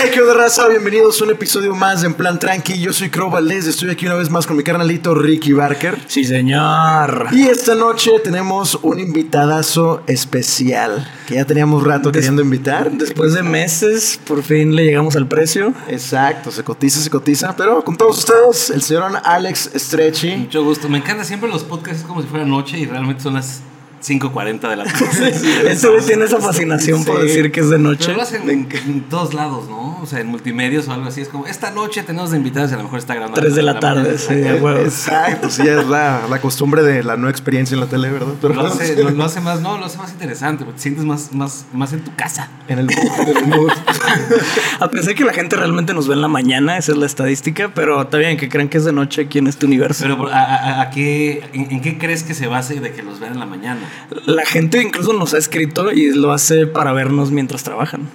Hey, qué onda raza, bienvenidos a un episodio más de En Plan Tranqui. Yo soy Crow Valdés, estoy aquí una vez más con mi carnalito Ricky Barker. Sí, señor. Y esta noche tenemos un invitadazo especial que ya teníamos rato queriendo invitar. Después de meses, por fin le llegamos al precio. Exacto, se cotiza, se cotiza. Pero con todos ustedes, el señor Alex Stretchy. Mucho gusto. Me encanta siempre los podcasts como si fuera noche y realmente son las 5.40 de la tarde. Este güey tiene esa fascinación por Sí. decir que es de noche. Pero lo hacen en, en todos lados, ¿no? O sea, en multimedios o algo así. Es como, esta noche tenemos de invitados y a lo mejor está grabando. Tres de la tarde, sí. Exacto, sí, es la, la costumbre de la no experiencia en la tele, ¿verdad? Pero Lo hace, lo, lo hace más, no, lo hace más interesante, porque te sientes más, más, más en tu casa. en el, en el mood. A pesar que la gente realmente nos ve en la mañana, esa es la estadística, pero está bien que crean que es de noche aquí en este universo. Pero, ¿a, a- a qué, en, en qué crees que se base de que los vean en la mañana? La gente incluso nos ha escrito y lo hace para vernos mientras trabajan.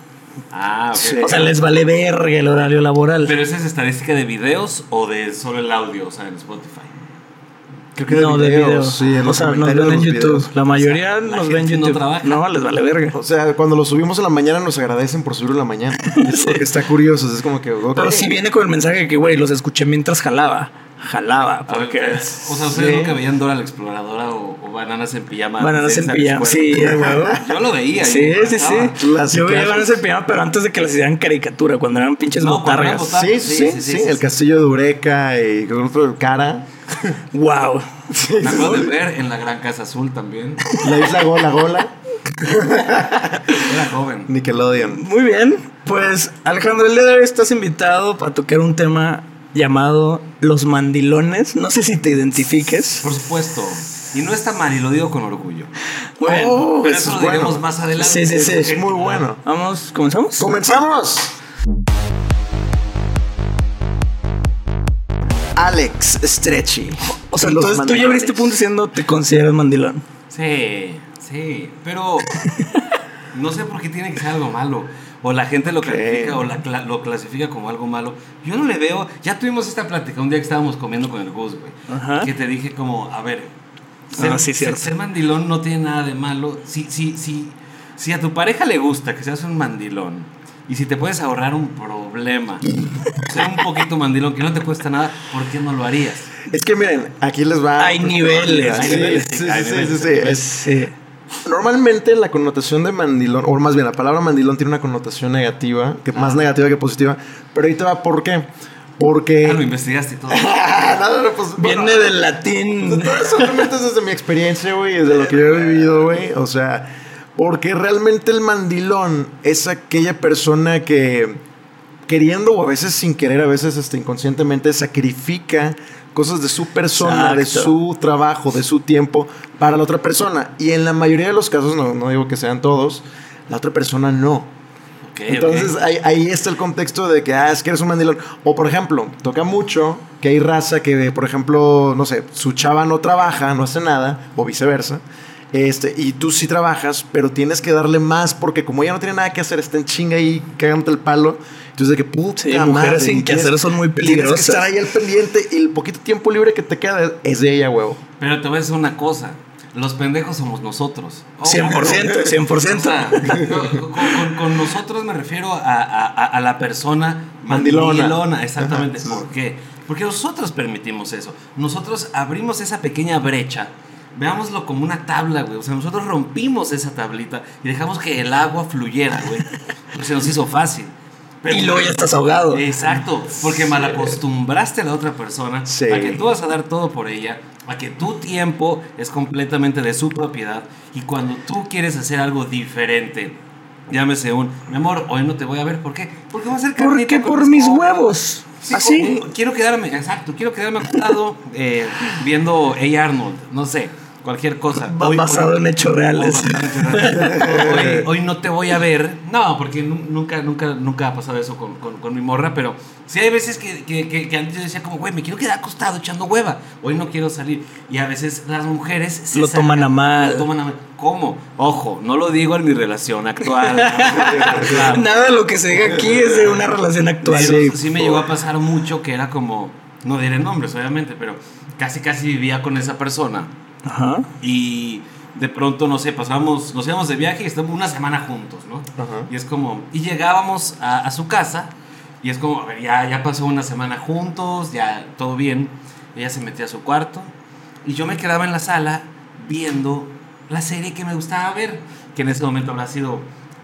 Ah, ok. Sí. O sea, les vale verga el horario laboral. Pero esa es estadística de videos o de solo el audio, o sea, en Spotify. Creo que de no, de videos, video. sí, en o los sea, nos comentarios ven en de YouTube. videos. La mayoría la nos ven en no trabaja. No, les vale verga. O sea, cuando lo subimos en la mañana nos agradecen por subirlo en la mañana. Porque está curioso, es como que... Pero si viene con el mensaje de que, güey, los escuché mientras jalaba. Jalaba. A ver, Porque o sea, ¿ustedes Sí. nunca veían Dora la Exploradora o, o Bananas en Pijama? Bananas en pijama. Sí. Yo lo veía. Sí, sí, sí. Yo veía. Bananas en pijama, pero antes de que las hicieran caricatura, cuando eran pinches No, botargas. botargas. Sí, sí, sí, el castillo de Eureka y con otro cara. Wow. Me acuerdo de ver en la Gran Casa Azul también. La isla Gola Gola. Era joven. Nickelodeon. Muy bien. Pues, Alejandro, el día de hoy estás invitado para tocar un tema llamado Los Mandilones. No sé si te identifiques. Por supuesto. Y no está mal, y lo digo con orgullo. Bueno, Oh, Pero eso eso es lo diremos bueno. más adelante. Sí, sí, sí. Es muy bueno. vamos, ¿comenzamos? ¡Comenzamos! Alex Stretchy. O sea, entonces tú ya abriste punto diciendo te consideras mandilón. Sí, sí. Pero no sé por qué tiene que ser algo malo. O la gente lo califica o la cla- lo clasifica como algo malo. Yo no le veo. Ya tuvimos esta plática un día que estábamos comiendo con el Gus, güey. Ajá. Que te dije como, a ver, Ah, sí, ser, cierto. ser mandilón no tiene nada de malo. Si, si, si, si a tu pareja le gusta que seas un mandilón y si te puedes ahorrar un problema, ser un poquito mandilón que no te cuesta nada, ¿por qué no lo harías? Es que miren, aquí les va. Hay niveles. Sí, Hay niveles, sí, sí, sí, sí, Sí. Normalmente la connotación de mandilón, o más bien la palabra mandilón tiene una connotación negativa, que más negativa que positiva. Pero ahí te va, ¿por qué? Porque. Ah, lo investigaste y todo. No, no, pues, Viene bueno, del latín. Solamente es desde mi experiencia, güey, desde lo que yo he vivido, güey. O sea, porque realmente el mandilón es aquella persona que, queriendo o a veces sin querer, a veces este, inconscientemente, sacrifica cosas de su persona, de su trabajo, de su tiempo para la otra persona. Y en la mayoría de los casos, no, no digo que sean todos, la otra persona no. Ok, Entonces ok. ahí, ahí está el contexto de que, ah, es que eres un mandilón. O por ejemplo, toca mucho que hay raza que, por ejemplo, no sé, su chava no trabaja, no hace nada, o viceversa. Este, y tú sí trabajas, pero tienes que darle más porque como ella no tiene nada que hacer, está en chinga ahí cagándote el palo. Entonces de que puta Sí, mujeres madre, sin y que tienes- hacer son muy Tienes que peligrosas. estar ahí al pendiente y el poquito tiempo libre que te queda es de ella, huevo. Pero te voy a decir una cosa. Los pendejos somos nosotros. Oh, 100%, 100%. O sea, con, con- con nosotros me refiero a, a- la persona Mandilona. exactamente. Ajá. ¿Por qué? Porque nosotros permitimos eso. Nosotros abrimos esa pequeña brecha. Veámoslo como una tabla, güey. O sea, nosotros rompimos esa tablita y dejamos que el agua fluyera, güey. Se nos hizo fácil. Pero- Y luego ya estás ahogado. Exacto, porque malacostumbraste a la otra persona Sí. a que tú vas a dar todo por ella, a que tu tiempo es completamente de su propiedad y cuando tú quieres hacer algo diferente, llámese un, mi amor, hoy no te voy a ver, ¿por qué? Porque voy a carnita Porque por mis mis compas". huevos. Sí, Así. como- Quiero quedarme, exacto, quiero quedarme acostado eh, viendo A. Arnold, no sé, cualquier cosa. Va basado en hechos reales. Hoy, hoy no te voy a ver. No, porque nu- nunca, nunca, nunca ha pasado eso con, con- con mi morra, pero sí hay veces que, que- que- que antes yo decía como, güey, me quiero quedar acostado echando hueva. Hoy no quiero salir. Y a veces las mujeres se Lo toman a mal. Lo toman a mal. ¿Cómo? Ojo, no lo digo en mi relación actual. Claro. Nada de lo que se diga aquí es de una relación actual. Pero sí me llegó a pasar mucho que era como, no diré nombres obviamente, pero casi casi vivía con esa persona Ajá. y de pronto, no sé, pasábamos, nos íbamos de viaje y estábamos una semana juntos, ¿no? Ajá. Y es como, y llegábamos a, a su casa y es como, a ver, ya, ya pasó una semana juntos, ya todo bien. Ella se metía a su cuarto y yo me quedaba en la sala viendo la serie que me gustaba ver, que en ese momento habrá sido,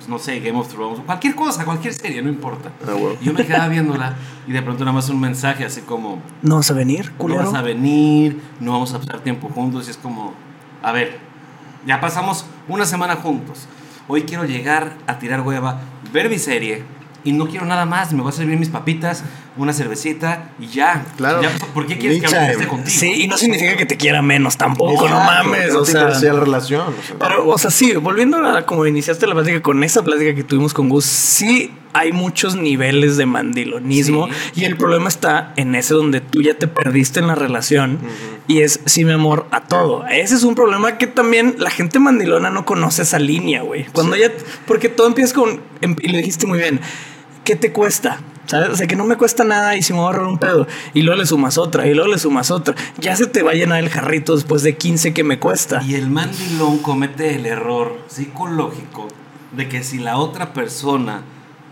no sé, Game of Thrones, cualquier cosa, cualquier serie, no importa. Ah, yo me quedaba viéndola y de pronto nada más un mensaje así como, ¿No vas a venir, no culero? vas a venir, no vamos a pasar tiempo juntos. Y es como, a ver, ya pasamos una semana juntos. Hoy quiero llegar a tirar hueva, ver mi serie y no quiero nada más. Me voy a servir mis papitas, una cervecita y ya. Claro. Ya, ¿Por qué quieres Me que esté contigo? Sí, y no significa que te quiera menos tampoco, no Exacto, mames. No o te sea, la relación. o sea. Pero, o sea, sí, volviendo a como iniciaste la plática con esa plática que tuvimos con Gus, sí hay muchos niveles de mandilonismo Sí. y el problema está en ese donde tú ya te perdiste en la relación y es sí, mi amor, a todo. Ese es un problema que también la gente mandilona no conoce esa línea, güey. Cuando ya, porque todo empieza con, em- y le dijiste muy bien, ¿qué te cuesta? ¿Sabes? O sea, que no me cuesta nada y si me voy a ahorrar un pedo. Y luego le sumas otra, y luego le sumas otra. Ya se te va a llenar el jarrito después de 15 que me cuesta. Y el mandilón comete el error psicológico de que si la otra persona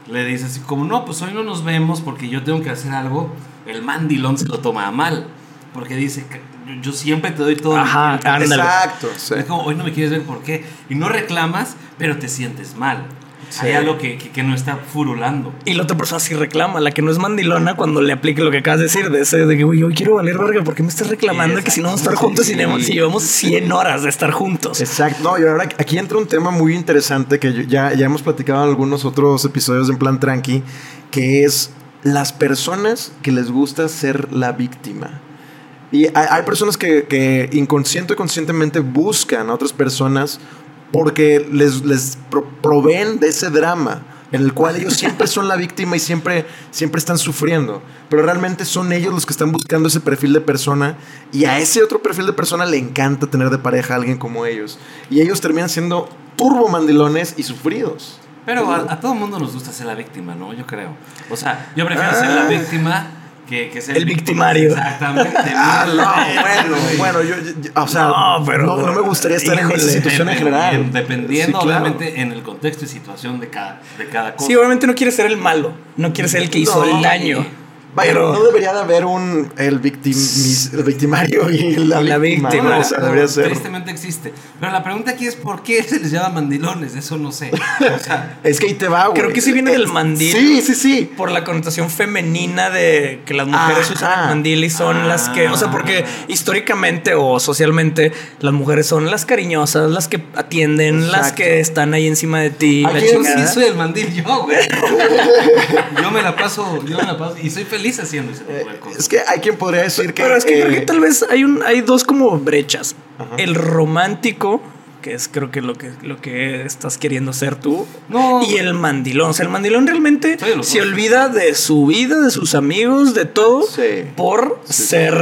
le dice así como, no, pues hoy no nos vemos porque yo tengo que hacer algo, el mandilón se lo toma a mal. Porque dice, que yo- yo siempre te doy todo. Ajá, tiempo". ándale. Exacto. sí. Es como, hoy no me quieres ver, ¿por qué? Y no reclamas, pero te sientes mal. Sí. Hay algo que, que, que no está furulando. Y la otra persona sí reclama, la que no es mandilona cuando le aplique lo que acabas de decir, de ese de que, güey, yo quiero valer verga, ¿por qué me estás reclamando Sí, que si no vamos a estar juntos y llevamos- si llevamos 100 horas de estar juntos? Exacto. No, y ahora aquí entra un tema muy interesante que ya, ya hemos platicado en algunos otros episodios en plan tranqui, que es las personas que les gusta ser la víctima. Y hay, hay personas que, que inconsciente o conscientemente buscan a otras personas porque les, les pro- proveen de ese drama en el cual ellos siempre son la víctima y siempre, siempre están sufriendo. Pero realmente son ellos los que están buscando ese perfil de persona y a ese otro perfil de persona le encanta tener de pareja a alguien como ellos. Y ellos terminan siendo turbo mandilones y sufridos. Pero a, a todo mundo nos gusta ser la víctima, ¿no? Yo creo. O sea, yo prefiero ser la víctima que, que ser El victimario. Exactamente. Ah, no, bueno, bueno, yo, yo- yo- o sea, No, pero- no, no me gustaría estar en Híjole. esa situación en general. Dependiendo, Sí, claro. obviamente, en el contexto y situación de cada, de cada cosa. Sí, obviamente no quiere ser el malo, no quiere ser el que hizo No, el daño. Vaya, pero no debería de haber un el, victim- el victimario y la, la víctima. O sea, debería ser. Tristemente existe. Pero la pregunta aquí es: ¿por qué se les llama mandilones? Eso no sé. O sea, Es que ahí te va, güey. Creo que sí viene del mandil. Sí, sí, sí. por la connotación femenina de que las mujeres Ajá. usan el mandil y son las que, o sea, porque históricamente o socialmente las mujeres son las cariñosas, las que atienden, las que están ahí encima de ti. la yo chingada. sí soy el mandil, yo, güey. Yo me la paso, yo me la paso. Y soy feliz haciendo ese tipo de cosas. Es que hay quien podría decir que. Pero es que creo que eh, tal vez hay un hay dos como brechas. El romántico, que es creo que lo que lo que estás queriendo ser tú, No. y el mandilón. O sea, el mandilón realmente se olvida de su vida, de sus amigos, de todo, Sí. por ser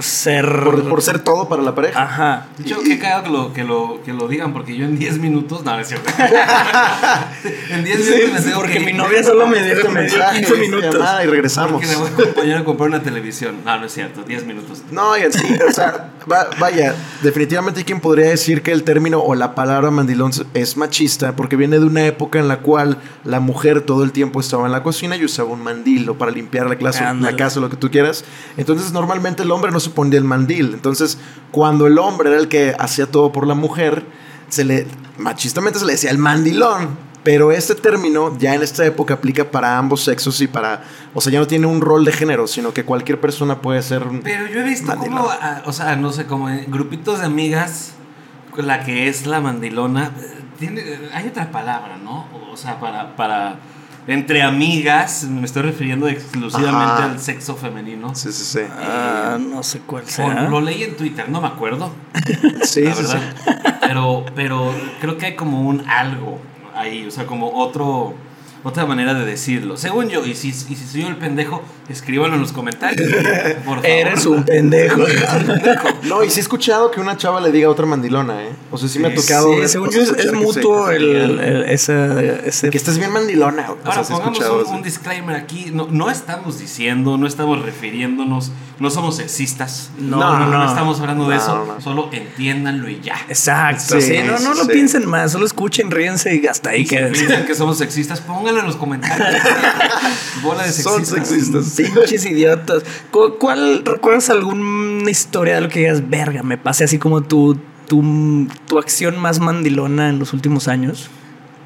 ser por, por ser todo para la pareja. Ajá. De hecho, qué cagado que lo, que, lo, que lo digan, porque yo en 10 minutos. No, es cierto. en 10 Sí, minutos me porque que mi novia solo me dio, Este me dio mensaje, 15 esta minutos. y regresamos. Porque le voy a acompañar a comprar una televisión. No, no es cierto. 10 minutos. No, oigan, sí, o sea, va- vaya, definitivamente hay quien podría decir que el término o la palabra mandilón es machista porque viene de una época en la cual la mujer todo el tiempo estaba en la cocina y usaba un mandil o para limpiar la, clase, la casa, lo que tú quieras. Entonces, normalmente el hombre no se ponía el mandil. Entonces, cuando el hombre era el que hacía todo por la mujer, se le, machistamente se le decía el mandilón. Pero este término ya en esta época aplica para ambos sexos y para, o sea, ya no tiene un rol de género, sino que cualquier persona puede ser un Pero yo he visto como, o sea, no sé, como en grupitos de amigas, la que es la mandilona, eh, tiene, eh, hay otra palabra, ¿no? O sea, para, para, entre amigas, me estoy refiriendo exclusivamente Ajá. al sexo femenino. Sí, sí, sí. Ah, no sé cuál sea. lo leí en Twitter, no me acuerdo, Sí, la sí, sí. Pero, pero creo que hay como un algo ahí, o sea, como otro, otra manera de decirlo. Según yo, y si, y si soy yo el pendejo, escríbanlo en los comentarios. Por favor. Eres un pendejo. No, y sí he escuchado que una chava le diga a otra mandilona, ¿eh? O sea, sí me ha tocado. Sí, ver- según o yo es, mutuo el, el- ese, ese- Que estés bien mandilona. O Ahora sea, he pongamos un, un disclaimer aquí. No, no estamos diciendo, no estamos refiriéndonos, no somos sexistas. No, no, no. estamos hablando de eso. no. Solo entiéndanlo y ya. Exacto. Sí, Sí, no, no lo sí. piensen más, solo escuchen, ríense y hasta ahí Y si piensan que somos sexistas, pónganlo en los comentarios. Bola de Son sexistas. sexistas. Pinches idiotas. ¿Cu- ¿Cuál recuerdas alguna historia de lo que digas, verga, me pasé así como tu, tu, tu acción más mandilona en los últimos años?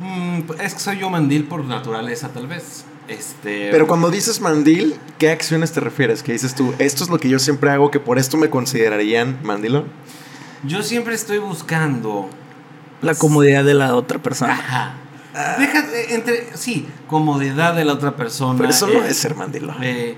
Mm, es que soy yo mandil por naturaleza, tal vez. Este. Pero cuando dices mandil, ¿qué acciones te refieres? Que dices tú, esto es lo que yo siempre hago, que por esto me considerarían mandilón. Yo siempre estoy buscando. La comodidad de la otra persona. Ajá. Déjate, entre. Sí, comodidad de la otra persona. Pero eso no eh, es ser mandilón. eh,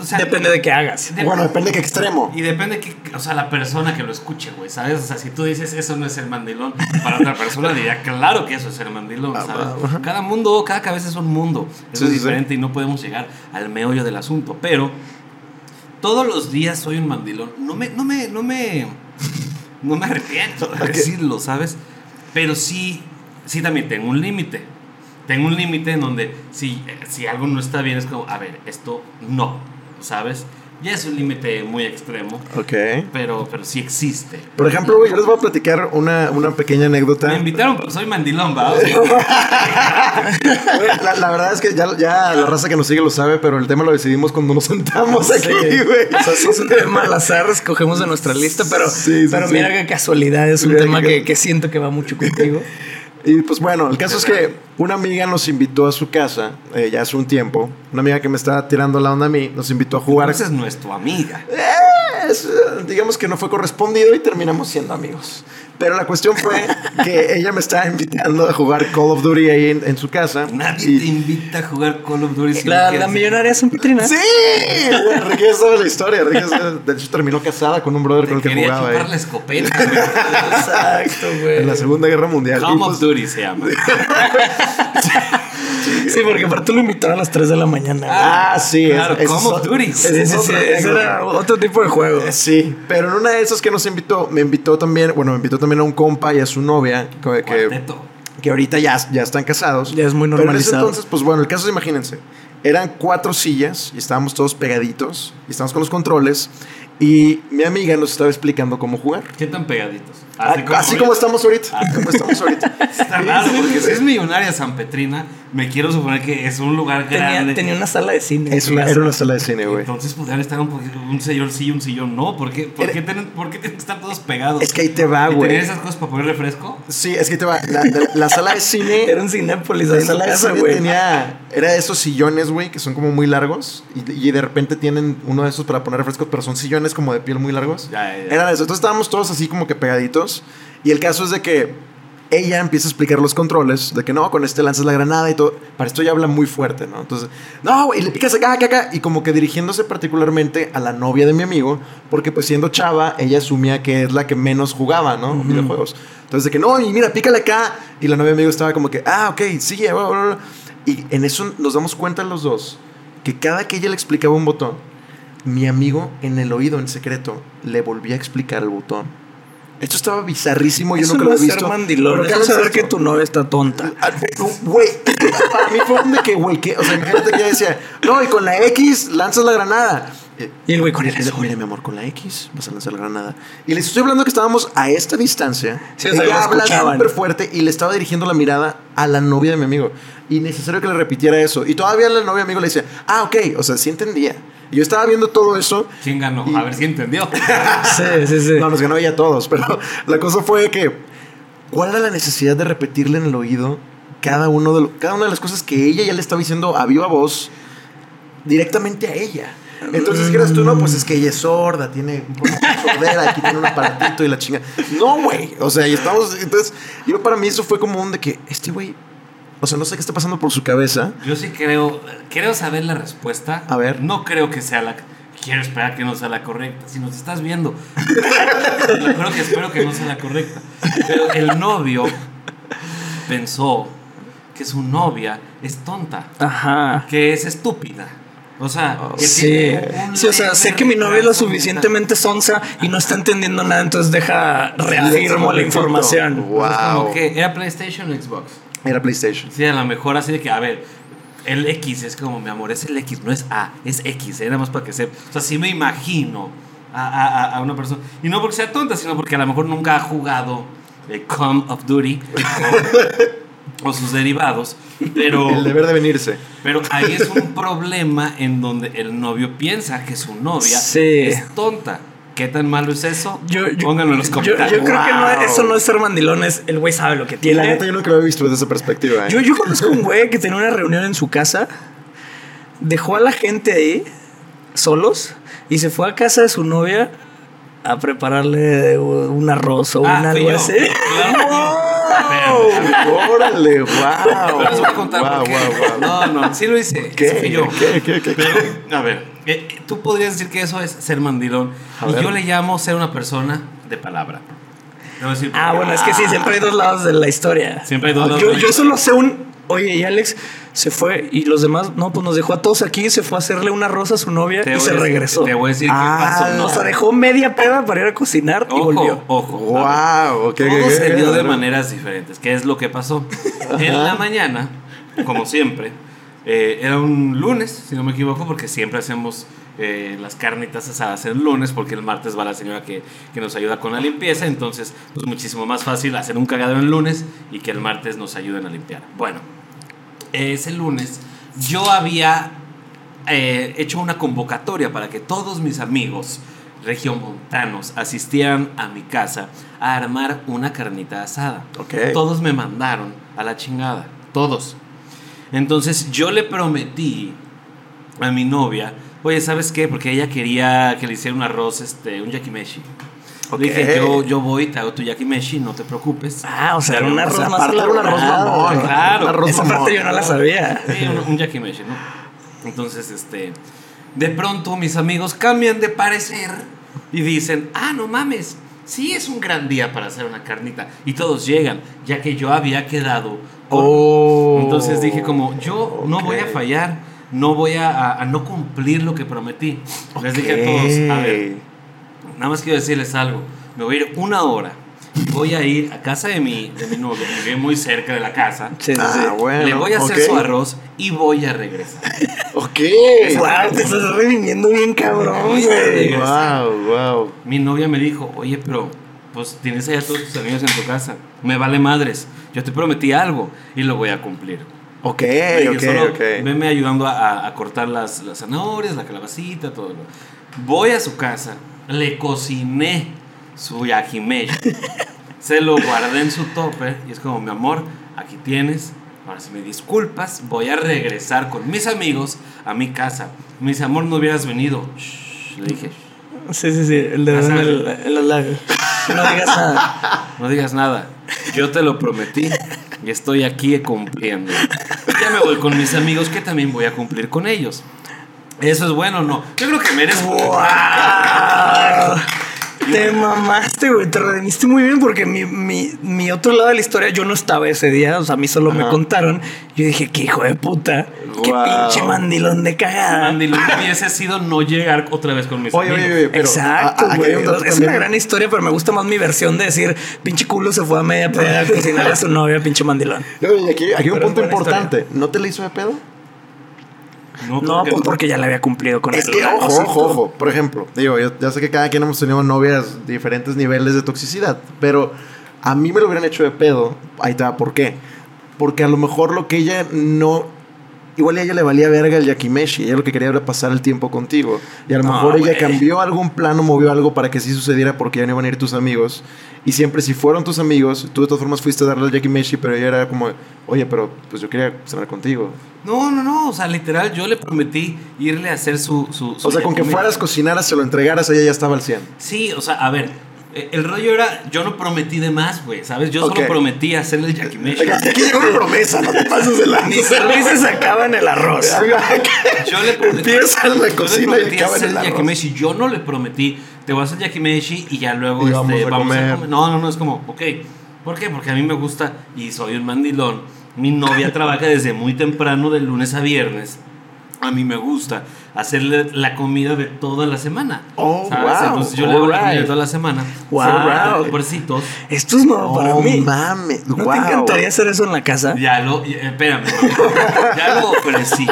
o sea, Depende de qué hagas. de- bueno, depende de qué extremo. Y depende que, o sea, la persona que lo escuche, güey, ¿sabes? O sea, si tú dices eso no es ser mandilón, para otra persona diría, claro que eso es ser mandilón, Ah, ¿sabes? Cada mundo, cada cabeza es un mundo, eso Sí, es sí, sí. diferente y no podemos llegar al meollo del asunto, pero todos los días soy un mandilón. No me, no me, no me, no me arrepiento de decirlo, ¿sabes? Pero sí, sí también tengo un límite. Tengo un límite en donde si, si algo no está bien es como, a ver, esto no, ¿sabes? Ya es un límite muy extremo, Ok. pero, pero sí existe. Por ejemplo, güey, yo les voy a platicar una, una pequeña anécdota. Me invitaron, pero soy mandilón, ¿va? Güey, La, la verdad es que ya, ya la raza que nos sigue lo sabe, pero el tema lo decidimos cuando nos sentamos aquí, güey. O sea, sí es un tema al azar, escogemos de nuestra lista, pero, Sí, sí, pero sí. mira qué casualidad, es un Mira tema que, que siento que va mucho contigo. Y pues bueno, el caso es que una amiga nos invitó a su casa eh, ya hace un tiempo. Una amiga que me estaba tirando la onda a mí, nos invitó a jugar. No es tu amiga. Es, eh, digamos que no fue correspondido y terminamos siendo amigos. Pero la cuestión fue que ella me estaba invitando a jugar Call of Duty ahí en, en su casa. Nadie Y- te invita a jugar Call of Duty si La, la millonaria San Petrina. ¡Sí! Enrique ya sabe la historia. Sabe- de hecho terminó casada con un brother con el que quería jugaba chupar ahí. la escopeta. güey. Exacto, güey. En la Segunda Guerra Mundial. Call of pues, Duty se llama. Sí, porque aparte lo invitaron a las 3 de la mañana. güey. Ah, sí. Claro, es- Call of es- Duty. es- es ese anécdota. era otro tipo de juego. Eh, Sí, pero en una de esas que nos invitó, me invitó también, bueno, me invitó también a un compa y a su novia, que, que, ahorita ya, ya están casados. Ya es muy Pero en ese normalizado. entonces, pues bueno, el caso es, imagínense, eran cuatro sillas y estábamos todos pegaditos y estábamos con los controles y mi amiga nos estaba explicando cómo jugar. ¿Qué tan pegaditos? Ah, Así, como, estamos ahorita. Ah. como estamos ahorita. Está raro, porque si es millonaria San Petrina, me quiero suponer que es un lugar Tenía, grande. tenía una sala de cine. Es una- era una sala de cine, güey. Entonces podrían estar un, un sillón sí y un sillón no. ¿Por qué, por Era- qué tienen, por qué tienen que estar todos pegados? Es que ahí te va, ¿Y güey. tenían esas cosas para poner refresco? Sí, es que te va. La, la- la sala de cine. Era un Cinépolis La ahí sala de cine tenía. Era de esos sillones, güey, que son como muy largos. Y, y de repente tienen uno de esos para poner refrescos, pero son sillones como de piel muy largos. Ya, ya, ya. Era de eso. Entonces estábamos todos así como que pegaditos. Y el caso es de que ella empieza a explicar los controles. De que no, con este lanzas la granada y todo. Para esto ella habla muy fuerte, ¿no? Entonces, no, y le picas acá, acá, acá. Y como que dirigiéndose particularmente a la novia de mi amigo. Porque pues siendo chava, ella asumía que es la que menos jugaba, ¿no? Videojuegos. Entonces de que no, y mira, pícale acá. Y la novia de mi amigo estaba como que, ah, ok, sigue. bla, bla, bla". Y en eso nos damos cuenta los dos que cada que ella le explicaba un botón, mi amigo en el oído en secreto le volvía a explicar el botón. Esto estaba bizarrísimo, yo Eso nunca lo he visto. mandilón. Pero es saber que tu novia está tonta. Ah, Güey, para mí fue un de que, güey, que, o sea, imagínate que ella decía, no, y con la X lanzas la granada. Y el güey con el azul. mira, mi amor, con la X vas a lanzar la granada. Y les estoy hablando que estábamos a esta distancia. Sí, o sea, ella habla súper fuerte y le estaba dirigiendo la mirada a la novia de mi amigo. Y necesario que le repitiera eso. Y todavía la novia de mi amigo le decía, ah, ok, o sea, sí entendía. Y yo estaba viendo todo eso. ¿Quién ganó? Y- A ver si entendió. Sí, sí, sí. No, nos ganó ella a todos, pero la cosa fue que ¿cuál era la necesidad de repetirle en el oído cada uno de lo- cada una de las cosas que ella ya le estaba diciendo a viva voz directamente a ella? Entonces dijeras tú, no, pues es que ella es sorda, tiene un poco de sordera, aquí tiene un aparatito y la chinga. No, güey. O sea, y estamos. Entonces, yo para mí eso fue como un de que este güey. O sea, no sé qué está pasando por su cabeza. Yo sí creo, creo saber la respuesta. A ver. No creo que sea la. Quiero esperar que no sea la correcta. Si nos estás viendo, yo creo que espero que no sea la correcta. Pero el novio pensó que su novia es tonta, Ajá. que es estúpida. O sea, que Sí. tiene un sí, o sea, sé que mi novia es lo suficientemente sonsa y no está entendiendo nada, entonces deja reafirmo la información. mental. Entonces, como Wow. que era PlayStation o Xbox. Era PlayStation. Sí, a lo mejor así de que, a ver, el X es como, mi amor, es el X, no es A, es X, ¿eh? nada más para que sepa. O sea, sí me imagino a, a- a- a una persona. Y no porque sea tonta, sino porque a lo mejor nunca ha jugado eh, Call of Duty o, o sus derivados. Pero, El deber de venirse. pero ahí es un problema en donde el novio piensa que su novia Sí. es tonta. ¿Qué tan malo es eso? Yo, yo- Pónganlo en los comentarios. Yo, creo que no, eso no es ser mandilón, es el güey sabe lo que Y la tiene. neta yo nunca lo había visto desde esa perspectiva. ¿eh? Yo, yo conozco un güey que tenía una reunión en su casa, dejó a la gente ahí solos y se fue a casa de su novia a prepararle un arroz o Ah, un algo así. ¡Órale! ¡Wow! Les voy a contar wow, wow, wow. No, no, sí lo hice. ¿Qué? sí fui yo. ¿Qué? ¿Qué? ¿Qué? Pero, a ver, tú podrías decir que eso es ser mandilón. A y ver. yo le llamo ser una persona de palabra. Decir Ah, bueno, es que sí, siempre hay dos lados de la historia. Siempre hay dos lados Yo, solo sé un. Oye, y Alex se fue y los demás, no, pues nos dejó a todos aquí, se fue a hacerle una rosa a su novia Te y se decir- regresó. Te voy a decir Ah, qué pasó. no. Sea, dejó media peda para ir a cocinar y volvió. Ojo, ojo. ¡Wow! ok, Todo se dio de maneras diferentes. ¿Qué es lo que pasó? En la mañana, como siempre, eh, era un lunes, si no me equivoco, porque siempre hacemos eh, las carnitas asadas el lunes, porque el martes va la señora que, que nos ayuda con la limpieza. Entonces, pues muchísimo más fácil hacer un cagadero el lunes y que el martes nos ayuden a limpiar. Bueno, ese lunes yo había eh, hecho una convocatoria para que todos mis amigos regiomontanos asistieran a mi casa a armar una carnita asada. Todos me mandaron a la chingada, todos. Entonces yo le prometí a mi novia, oye, ¿sabes qué? Porque ella quería que le hiciera un arroz, este, un yakimeshi. Ok. Le dije, yo, yo voy, te hago tu yakimeshi, no te preocupes. Ah, o sea, era un arroz O sea, más un arroz mamón. Claro. Un arroz Esa mamón. parte yo no la sabía. Sí, un, un yakimeshi, ¿no? Entonces, este, de pronto mis amigos cambian de parecer y dicen, ah, no mames, sí es un gran día para hacer una carnita. Y todos llegan, ya que yo había quedado. con- Oh. Entonces dije como, yo no voy a fallar, no voy a, a- a no cumplir lo que prometí. Les dije a todos, a ver, nada más quiero decirles algo, me voy a ir una hora. Voy a ir a casa de mi, de mi novia, que vive muy cerca de la casa. Sí, sí, Ah, bueno. Le voy a hacer ok. su arroz y voy a regresar. Ok. Wow, te estás reviviendo bien cabrón, güey. Wow, wow. Mi novia me dijo, oye, pero pues tienes allá todos tus amigos en tu casa. Me vale madres. Yo te prometí algo y lo voy a cumplir. Ok, ok, "Solo ok. Venme ayudando a, a- a cortar las, las zanahorias, la calabacita, todo. lo-". Voy a su casa, le cociné su yakimeshi. se lo guardé en su topper y es como, mi amor, aquí tienes. Ahora, si me disculpas, voy a regresar con mis amigos a mi casa. Me dice, amor, no hubieras venido. Shh, le dije, Sí, sí, sí. El de en, los labios. No digas nada. No digas nada. Yo te lo prometí y estoy aquí cumpliendo. Ya me voy con mis amigos que también voy a cumplir con ellos. ¿Eso es bueno no? Yo creo que merezco. ¡Wow! Te mamaste, güey. Te redimiste muy bien porque mi, mi, mi otro lado de la historia, yo no estaba ese día. O sea, a mí solo me contaron. Yo dije, qué hijo de puta. Qué Wow. pinche mandilón de cagada. Mandilón hubiese sido no llegar otra vez con mis Oye, amigos. oye, oye, pero. Exacto, a- a- güey. Es también. una gran historia, pero me gusta más mi versión de decir, pinche culo se fue a media peda a cocinarle a su novia, pinche mandilón. Oye, aquí, aquí hay un Pero punto importante. ¿No te le hizo de pedo? No, No, porque- pues porque ya le había cumplido con Es él. que, ojo, ojo, ojo. Por ejemplo, digo, yo ya sé que cada quien hemos tenido novias de diferentes niveles de toxicidad, pero a mí me lo hubieran hecho de pedo. Ahí te va, ¿por qué? Porque a lo mejor lo que ella no. Igual a ella le valía verga el yakimeshi. Ella lo que quería era pasar el tiempo contigo. Y a lo No, mejor ella cambió algún plano, movió algo para que sí sucediera porque ya no iban a ir tus amigos. Y siempre, si fueron tus amigos, tú de todas formas fuiste a darle el yakimeshi, pero ella era como, oye, pero pues yo quería cenar contigo. No, no, no. O sea, literal, yo le prometí irle a hacer su. su, su O sea, con que fueras, cocinaras, se lo entregaras, ella ya estaba al 100. Sí, o sea, a ver. Eh, El rollo era, yo no prometí de más, güey, ¿sabes? Yo Ok. solo prometí hacerle el yakimeshi. Aquí llegó una promesa, no te pases de la Mi servicio se acaba en el arroz. Yo le prometí. Empieza en la yo le cocina y acaba en hacer el arroz. yakimeshi. Yo no le prometí, te voy a hacer yakimeshi y ya luego Y este, vamos a comer. No, no, no, es como, ok. ¿Por qué? Porque a mí me gusta y soy un mandilón. Mi novia trabaja desde muy temprano, de lunes a viernes. A mí me gusta hacerle la comida de toda la semana. Oh, ¿sabes? wow. Entonces yo le hago la comida de toda la semana. Wow. Pobrecitos. Esto es nuevo para Oh, mí. mames. ¿No wow. te encantaría hacer eso en la casa? Ya lo, ya- espérame, ya lo ofrecí,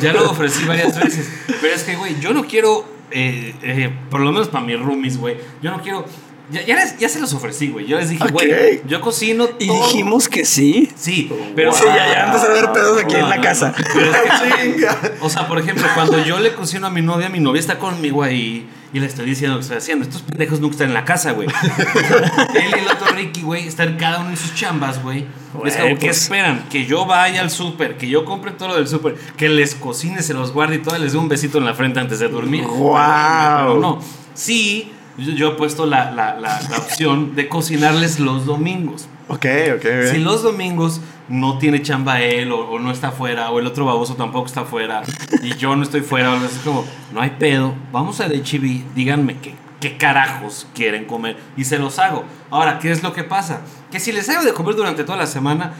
ya lo ofrecí varias veces, pero es que, güey, yo no quiero, eh, eh, por lo menos para mis roomies, güey, yo no quiero, ya, ya, les- ya se los ofrecí, güey, yo les dije, güey, Ok. yo cocino Y todo". dijimos que sí. Sí, pero Sí, ya, ya antes de haber pedos aquí No, en la no, casa. no. Pero es que, o sea, por ejemplo, cuando yo le cocino a mi novia, mi novia está conmigo ahí y le estoy diciendo lo que estoy haciendo. Estos pendejos nunca están en la casa, güey. Él y el otro Ricky, güey, están cada uno en sus chambas, güey. Es como, ¿qué pues- esperan? Que yo vaya al súper, que yo compre todo lo del súper, que les cocine, se los guarde y todo, les dé un besito en la frente antes de dormir. Guau. Pero no. Sí, yo, yo he puesto la, la, la, la opción de cocinarles los domingos. Ok, ok, ok. Si los domingos no tiene chamba él o, o no está fuera o el otro baboso tampoco está fuera y yo no estoy fuera o es como, no hay pedo, vamos al HB, díganme qué, qué carajos quieren comer y se los hago. Ahora, ¿qué es lo que pasa? Que si les hago de comer durante toda la semana,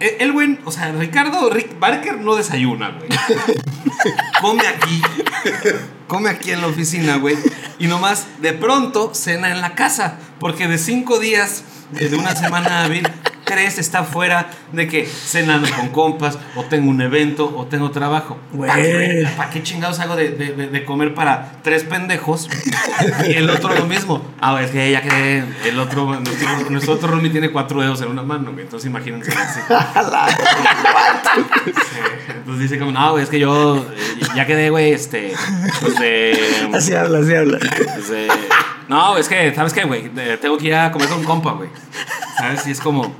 el buen, o sea, Ricardo Rick Barker no desayuna, güey. come aquí, come aquí en la oficina, güey. Y nomás de pronto cena en la casa. Porque de cinco días, de una semana hábil, tres está fuera de que cenando con compas, o tengo un evento, o tengo trabajo. ¿Para qué, chingados hago de, de- de- comer para tres pendejos? Y el otro lo mismo. Ah, es que ya que el otro, nuestro, nuestro otro roomie tiene cuatro dedos en una mano. Entonces imagínense así. Sí, Entonces dice como, no, güey, es que yo eh, ya quedé, güey, este, pues de... Así habla, así habla. pues de- no, es que, ¿sabes qué, güey? Tengo que ir a comer con un compa, güey. ¿Sabes? Y es como...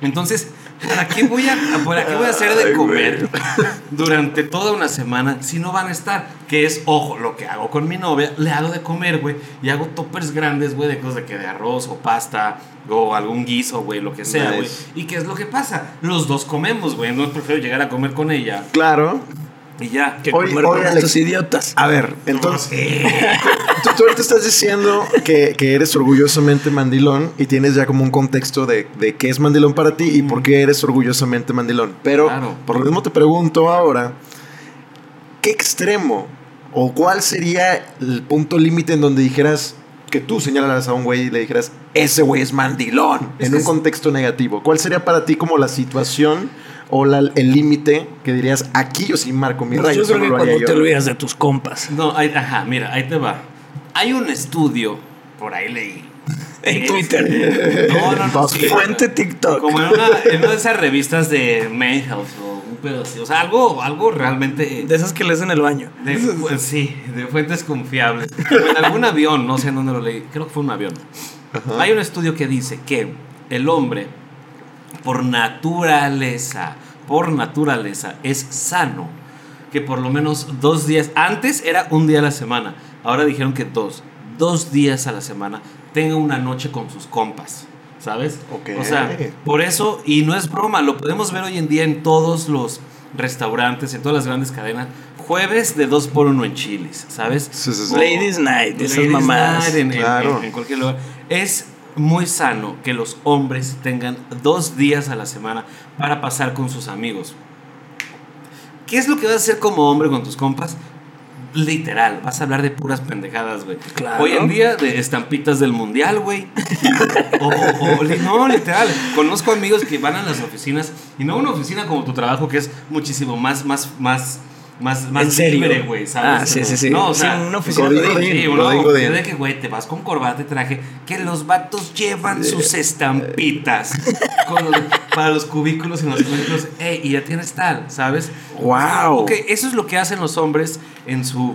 Entonces, ¿para qué voy a, para qué voy a hacer de comer durante toda una semana si no van a estar? Que es, ojo, lo que hago con mi novia, le hago de comer, güey, y hago toppers grandes, güey, de cosas de que de arroz o pasta o algún guiso, güey, lo que sea, güey. Nice. ¿Y qué es lo que pasa? Los dos comemos, güey. No prefiero llegar a comer con ella Claro. Y ya. Que Oye, comer oye, con Alex. estos idiotas. A ver, entonces. Tú, tú ahorita estás diciendo que, que eres orgullosamente mandilón y tienes ya como un contexto de, de qué es mandilón para ti y por qué eres orgullosamente mandilón. Pero Claro. por lo mismo te pregunto ahora, ¿qué extremo o cuál sería el punto límite en donde dijeras que tú señalaras a un güey y le dijeras, ese güey es mandilón, Es en un es- contexto negativo? ¿Cuál sería para ti como la situación o la- el límite que dirías, aquí yo sí marco mi rayo? yo creo solo que lo haría cuando te yo"? olvidas de tus compas. No, ahí- ajá, mira, ahí te va. Hay un estudio, por ahí leí. En Twitter. No, no, no. sí, Fuente TikTok. Como en una, en una de esas revistas de Mayhealth o un pedo así. O sea, algo, algo realmente. De esas que lees en el baño. de- pues, sí, de fuentes confiables. En algún avión, no sé en dónde lo leí. Creo que fue un avión. Hay un estudio que dice que el hombre, por naturaleza, por naturaleza, es sano. Que por lo menos dos días, antes era un día a la semana, ahora dijeron que dos, dos días a la semana, tenga una noche con sus compas, ¿sabes? Ok. O sea, por eso, y no es broma, lo podemos ver hoy en día en todos los restaurantes, en todas las grandes cadenas, jueves de dos por uno en chiles, ¿sabes? Sí, sí, sí. Ladies Night, esas Ladies mamadas. Night en, en- Claro. en- en cualquier lugar. Es muy sano que los hombres tengan dos días a la semana para pasar con sus amigos. ¿Qué es lo que vas a hacer como hombre con tus compas? Literal, vas a hablar de puras pendejadas, güey. Claro. Hoy en día de estampitas del mundial, güey. o, o- o li- no, literal. Conozco amigos que van a las oficinas y no una oficina como tu trabajo que es muchísimo más, más, más, más, más ¿En serio? libre, güey, ¿sabes? Ah, sí, sí, sí. No, o Sí, sea, una oficina de-. Sí, oficina de que, güey, te vas con corbata y traje, que los vatos llevan sus estampitas con los- para los cubículos y los cubículos. Ey, y ya tienes tal, ¿sabes? ¡Wow! Ok, eso es lo que hacen los hombres en su,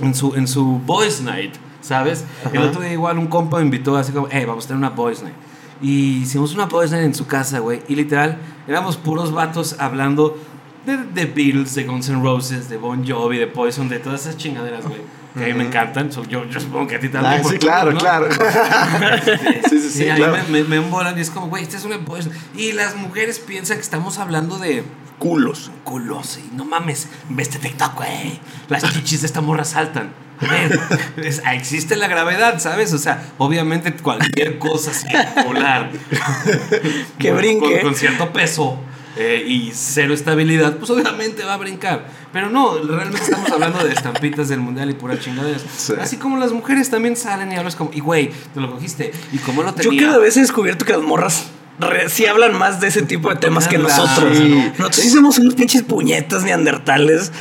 en su, en su boys night, ¿sabes? El Ajá. otro día igual un compa me invitó así como, hey, vamos a tener una boys night. Y hicimos una boys night en su casa, güey. Y literal, éramos puros vatos hablando de The Beatles, de Guns N' Roses, de Bon Jovi, de Poison, de todas esas chingaderas, güey. Que a mí me encantan. So, yo, yo supongo que a ti también. Ah, sí, claro, ¿no? claro. sí, sí, sí, Y a mí me, me, me embolan y es como, güey, esta es una boys night. Y las mujeres piensan que estamos hablando de Culos. culos y no mames, ve este TikTok, güey. Las chichis de esta morra saltan. A ver, es- existe la gravedad, ¿sabes? O sea, obviamente cualquier cosa circular Que brinque. Con, con cierto peso eh, y cero estabilidad, pues obviamente va a brincar. Pero no, realmente estamos hablando de estampitas del mundial y pura chingaderas. Sí. Así como las mujeres también salen y hablas como, y güey, te lo cogiste, y cómo lo tenía. Yo cada vez he descubierto que las morras sí hablan más de ese tipo de temas que nosotros. Sí. Nosotros somos unos pinches puñetas neandertales.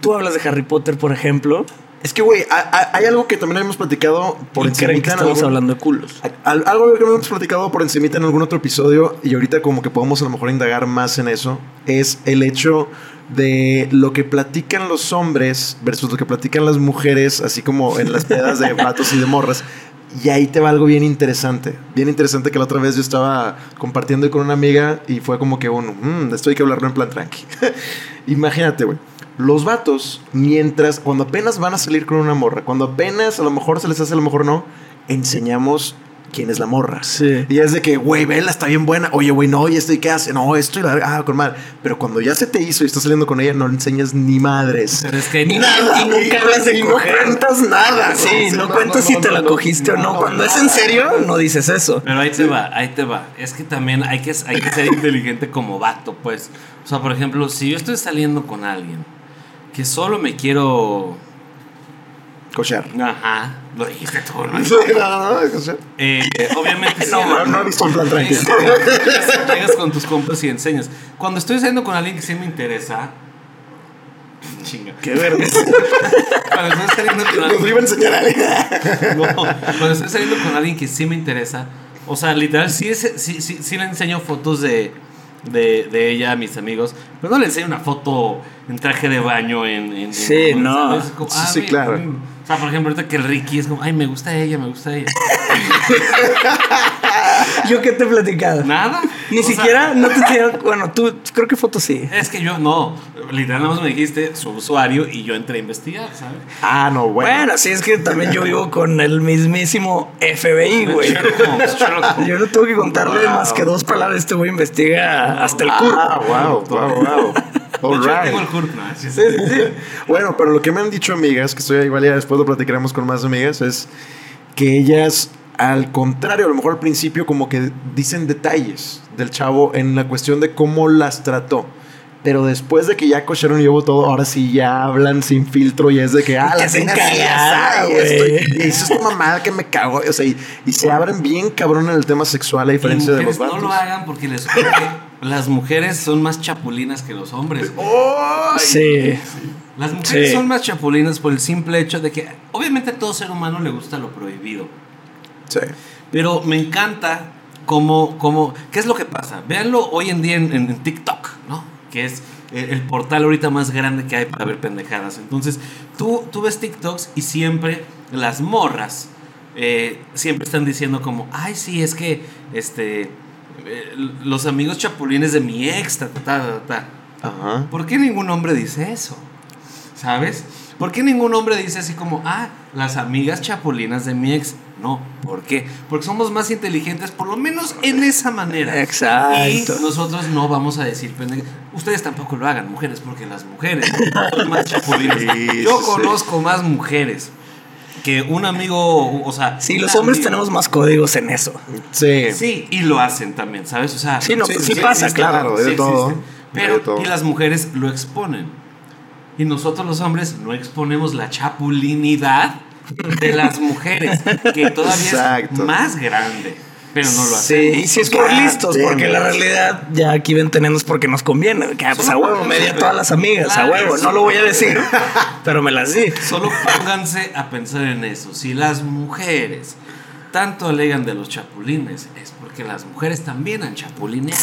Tú hablas de Harry Potter, por ejemplo. Es que, güey, ha- ha- hay algo que también hemos platicado por y creen que encimita en estamos algún- hablando de culos. Al- algo que hemos platicado por encimita en algún otro episodio y ahorita como que podemos a lo mejor indagar más en eso, es el hecho de lo que platican los hombres versus lo que platican las mujeres, así como en las pedas de vatos y de morras. Y ahí te va algo bien interesante. Bien interesante que la otra vez yo estaba compartiendo con una amiga y fue como que uno, "Mm, esto hay que hablarlo en plan tranqui. Imagínate, güey. Los vatos, mientras, cuando apenas van a salir con una morra, cuando apenas a lo mejor se les hace, a lo mejor no, enseñamos quién es la morra. Sí. Y es de que, güey, vela, está bien buena. Oye, güey, no, ¿y esto y qué hace? No, esto y la ah, con madre. Pero cuando ya se te hizo y estás saliendo con ella, no le enseñas ni madres. Pero es que Y, Nada, y nunca hablas de y no cuentas nada. Sí, no, no, cuentas no, si no, te no, la no, cogiste o no. no, Cuando es en serio, no dices eso. Pero ahí te va, ahí te va. Es que también hay que, hay que ser inteligente como vato, pues. O sea, por ejemplo, si yo estoy saliendo con alguien que solo me quiero. Cochar. Ajá, lo dijiste tú, ¿no? Sí, no, no. Eh, obviamente sí, No, no visto en plan tranquilo. Llegas, con tus compas y enseñas. Cuando estoy saliendo con alguien que sí me interesa. Chinga. Qué verga. Cuando estoy saliendo con Nos alguien. iba a enseñar a. No, cuando estoy saliendo con alguien que sí me interesa, o sea, literal, sí, es- sí, sí, sí le enseño fotos de, de, de ella a mis amigos, pero no le enseño una foto en traje de baño en... en- en- Sí, no. Como, Sí, ah, sí, claro. O sea, por ejemplo, ahorita que el Ricky es como, ay, me gusta ella, me gusta ella. ¿Yo qué te he platicado? Nada. Ni O sea, siquiera, no te enseñaron- Bueno, tú, creo que fotos sí. es que yo, no, literal, nada más me dijiste su usuario y yo entré a investigar, ¿sabes? Ah, no, bueno. Bueno, sí, es que también yo vivo con el mismísimo FBI, güey. Yo no tengo que contarle Wow. más que dos palabras. Este güey investiga hasta el culo. Ah, wow, wow, wow. All right. tengo el Hulk, ¿no? Sí, Sí, sí, sí. Bueno, pero lo que me han dicho amigas, que estoy igual ya después lo platicaremos con más amigas, es que ellas, al contrario, a lo mejor al principio como que dicen detalles del chavo en la cuestión de cómo las trató. Pero después de que ya cocharon y llevo todo, ahora sí ya hablan sin filtro y es de que, ah, la así, güey. y hizo esta mamada que me cago. O sea, y, y se abren bien cabrón en el tema sexual a diferencia de los vatos. No lo hagan porque les juro que las mujeres son más chapulinas que los hombres. ¡Ay! Sí. Las mujeres Sí. son más chapulinas por el simple hecho de que, obviamente, a todo ser humano le gusta lo prohibido. Sí. Pero me encanta cómo, cómo, ¿qué es lo que pasa? Véanlo hoy en día en, TikTok, ¿no? Que es el, el portal ahorita más grande que hay para ver pendejadas. Entonces, tú, tú ves TikToks y siempre las morras eh, siempre están diciendo como, ay, sí, es que, este, eh, los amigos chapulines de mi ex, ta, ta, ta, ta, ta". Ajá. ¿Por qué ningún hombre dice eso? ¿Sabes? ¿Por qué ningún hombre dice así como, ah, las amigas chapulinas de mi ex? No, ¿por qué? Porque somos más inteligentes, por lo menos en esa manera. Exacto. Y nosotros no vamos a decir. Ustedes tampoco lo hagan, mujeres, porque las mujeres son más chapulinas. Sí, Yo sí, conozco más mujeres que un amigo, o sea. Sí, los hombres amigo- tenemos más códigos en eso. Sí. Sí, y lo hacen también, ¿sabes? O sea, Sí, no, sí pasa, existe, claro, de sí todo. existe. De Pero, todo. y las mujeres lo exponen. Y nosotros los hombres no exponemos la chapulinidad de las mujeres, que todavía Exacto. es más grande. Pero no lo Sí, hacemos. y si es por listos, porque la realidad ya aquí ven tenemos porque nos conviene. Que ah, pues a huevo, me di a todas las amigas, a Claro, huevo. sí. No lo voy a decir, pero me las di. Solo pónganse a pensar en eso. Si las mujeres tanto alegan de los chapulines, es porque las mujeres también han chapulineado.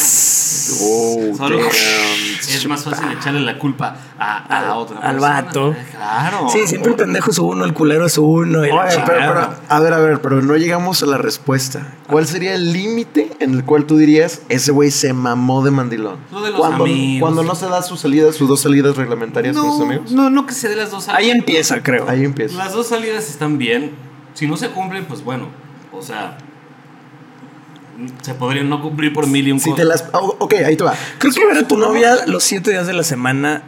Oh, Solo damn. es más fácil echarle la culpa a, a la otra al persona. vato. Claro. Sí, siempre el pendejo es uno, el culero es uno. Oye, pero, pero, a ver, a ver, pero no llegamos a la respuesta. ¿Cuál sería el límite en el cual tú dirías, ese güey se mamó de mandilón? Lo de los cuando, amigos. cuando no se da sus salidas, sus dos salidas reglamentarias con sus no, amigos. no, no que se dé las dos Ahí salidas. empieza, creo. Ahí empieza. Las dos salidas están bien. Si no se cumplen, pues bueno. O sea, se podrían no cumplir por mil y un Si cosas. te las. oh, ok, ahí te va. Creo que ver a tu novia los siete días de la semana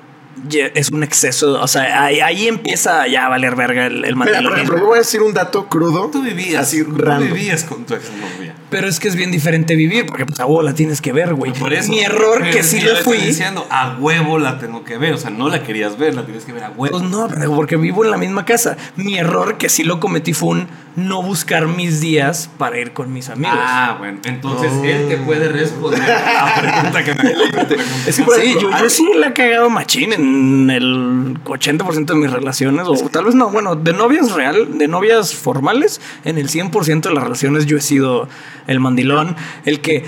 es un exceso. O sea, ahí, ahí empieza ya a valer verga el, el Mira, por ejemplo, voy a decir un dato crudo. Tú vivías, Así tú vivías con tu exnovia. Pero es que es bien diferente vivir, porque pues a huevo la tienes que ver, güey. Por eso. Mi error Pero que sí le fui. diciendo, a huevo la tengo que ver. O sea, no la querías ver, la tienes que ver a huevo. Pues no, porque vivo en la misma casa. Mi error que sí lo cometí fue un no buscar mis días para ir con mis amigos. Ah, bueno. Entonces Oh. él te puede responder a la pregunta que me Es que, por Sí, yo, yo sí le he cagado machín en el 80% de mis relaciones, o tal vez no, bueno, de novias real, de novias formales, en el 100% de las relaciones yo he sido el mandilón, el que,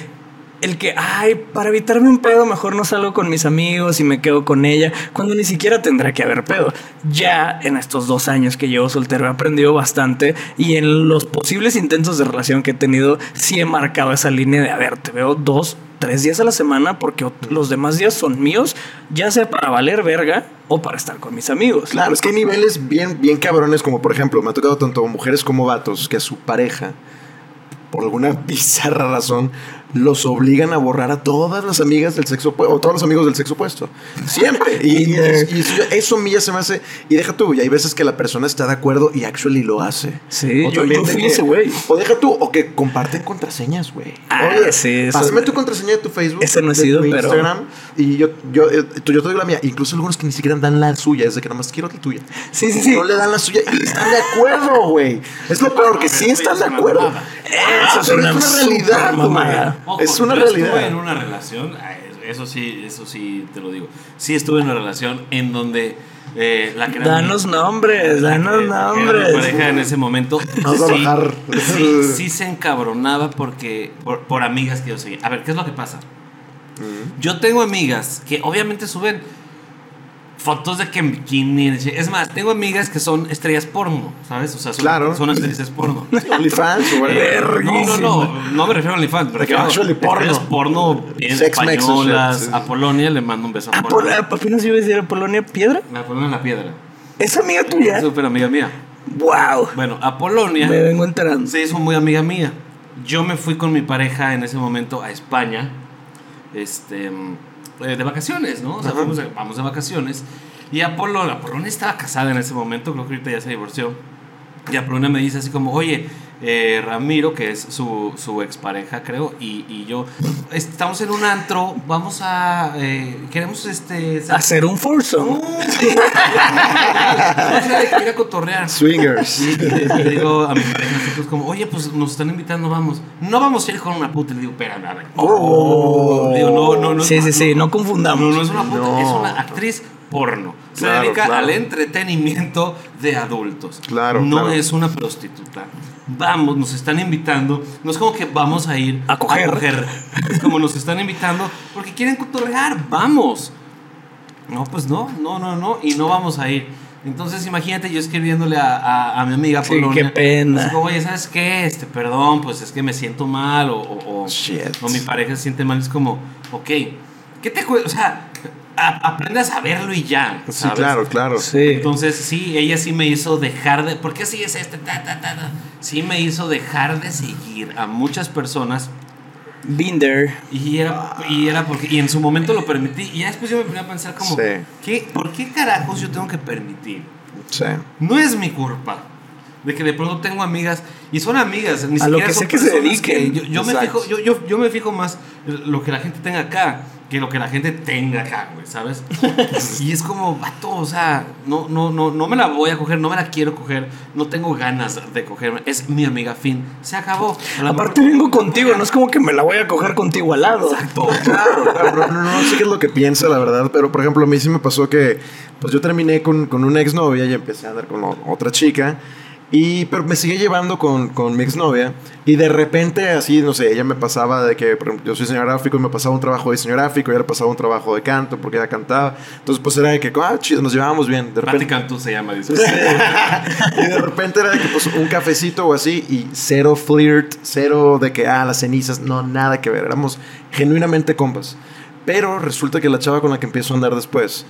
el que, ay, para evitarme un pedo, mejor no salgo con mis amigos y me quedo con ella, cuando ni siquiera tendrá que haber pedo. Ya en estos dos años que llevo soltero he aprendido bastante y en los posibles intentos de relación que he tenido, sí he marcado esa línea de, a ver, te veo dos, tres días a la semana porque los demás días son míos, ya sea para valer verga o para estar con mis amigos. Claro, es que hay niveles bien, bien cabrones, como por ejemplo, me ha tocado tanto mujeres como vatos que a su pareja, por alguna bizarra razón, los obligan a borrar a todas las amigas del sexo opuesto, o todos los amigos del sexo opuesto. Siempre. Y, y- y eso, a mí ya se me hace. Y deja tú, y hay veces que la persona está de acuerdo y actually lo hace. Sí, O yo- yo fui ese güey. O deja tú, o que comparten contraseñas, güey. Ah, Oye, sí, eso- pásame tu contraseña de tu Facebook. Ese no de sido, pero- Instagram. Y yo, yo, eh, tú- yo te doy la mía. Incluso algunos que ni siquiera dan la suya, es de que nada más quiero la tuya. Sí, sí, sí. No le dan la suya y están de acuerdo, güey. Es lo peor, que sí están de acuerdo. Eso es una realidad, super güey. Es una yo realidad. Estuve en una relación, ah, eso sí, eso sí te lo digo. Sí estuve en una relación en donde eh, la que Danos mi- nombres, la que- danos la que era mi nombres. pareja en ese momento Vamos a sí, bajar. sí, sí se encabronaba porque por, por amigas que yo seguía. A ver, ¿qué es lo que pasa? Yo tengo amigas que obviamente suben fotos de que en bikini. Es más, tengo amigas que son estrellas porno, ¿sabes? O sea, son, Claro. son actrices porno. OnlyFans Eh, no, no, no, no me refiero a OnlyFans, me refiero a estrellas porno. porno bien Sex españolas. A Polonia le mando un beso a Ah, Polonia. Pol- apenas iba a decir a Polonia Piedra. A Polonia la piedra. ¿Es amiga tuya? Súper amiga mía. Wow. Bueno, a Polonia Me vengo enterando. se hizo muy amiga mía. Yo me fui con mi pareja en ese momento a España, este, eh, de vacaciones, ¿no? O sea, Ajá. fuimos de- vamos de vacaciones. Y a Polonia, a Polonia estaba casada en ese momento, creo que ahorita ya se divorció. Y a Polonia me dice así como, oye, eh, Ramiro, que es su, su expareja, creo, y, y yo, estamos en un antro, vamos a, eh, queremos este... Hacer un foursome. Vamos a ir a- ir a cotorrear. Swingers. Y le, le digo a mi pareja, nosotros como, oye, pues nos están invitando, vamos. No vamos a ir con una puta. Le digo, espérame, a ver. Oh. Digo, no, no, no. Sí, sí, sí, no confundamos. No, no es una puta, No. es una actriz porno. Se Claro, dedica claro. al entretenimiento de adultos. Claro, No claro. es una prostituta. Vamos, nos están invitando. No es como que vamos a ir A coger. Es como nos están invitando porque quieren cotorrear. Vamos. No, pues no, no, no, no. Y no vamos a ir. Entonces, imagínate yo escribiéndole a, a- a mi amiga Sí, Polonia. qué pena. así como, Oye, ¿sabes qué? Este, perdón, pues es que me siento mal. O, o, o- Shit. o mi pareja se siente mal. Es como, ok, ¿qué te cuesta? O sea, a- aprende a saberlo y ya. Sí, ¿sabes? claro, claro. Sí. Entonces, sí, ella sí me hizo dejar de. ¿Por qué así es este? Ta, ta, ta, ta? Sí me hizo dejar de seguir a muchas personas. There. Y era, y era porque. Y en su momento lo permití. Y ya después yo me ponía a pensar, como. Sí. ¿qué, ¿Por qué carajos yo tengo que permitir? Sí. No es mi culpa. De que de pronto tengo amigas. Y son amigas. Ni A lo siquiera que son sé que se dediquen. Yo, yo me fijo, yo, yo, yo me fijo más lo que la gente tenga acá. Que lo que la gente tenga acá, güey, ¿sabes? y es como, vato, o sea, no, no, no, no me la voy a coger, no me la quiero coger, no tengo ganas de cogerme. Es mi amiga, fin. Se acabó. Aparte vengo contigo, no es como que me la voy a coger contigo al lado. Claro, claro, no, no, no sé qué es lo que piensa, la verdad, pero por ejemplo, a mí sí me pasó que, pues yo terminé con, con una exnovia y empecé a andar con otra chica, y, pero me sigue llevando con, con mi exnovia, y de repente, así, no sé, ella me pasaba de que, por ejemplo, yo soy diseñador gráfico y me pasaba un trabajo de diseño gráfico, y ella le pasaba un trabajo de canto porque ella cantaba, entonces pues era de que, ah, chido, nos llevábamos bien, de repente. Cantú se llama, dice. y de repente era de que pues un cafecito o así y cero flirt, cero de que, ah, las cenizas, no, nada que ver, éramos genuinamente compas. Pero resulta que la chava con la que empiezo a andar después,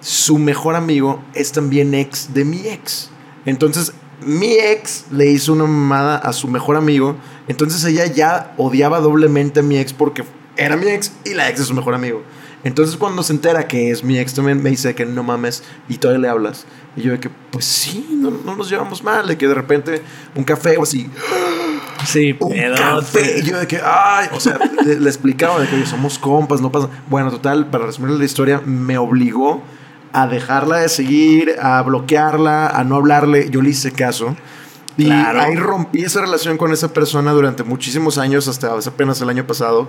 su mejor amigo es también ex de mi ex. Entonces, mi ex le hizo una mamada a su mejor amigo, entonces ella ya odiaba doblemente a mi ex porque era mi ex y la ex es su mejor amigo. Entonces cuando se entera que es mi ex también me dice que no mames y todavía le hablas. Y yo de que, pues sí, no, no nos llevamos mal, de que de repente un café o así, Sí, un pedote. café. Y yo de que, ay, o sea, le, le explicaba de que oye, somos compas, no pasa. Bueno, total, para resumir la historia, me obligó a dejarla de seguir, a bloquearla, a no hablarle. Yo le hice caso. Y Claro. ahí rompí esa relación con esa persona durante muchísimos años, hasta apenas el año pasado.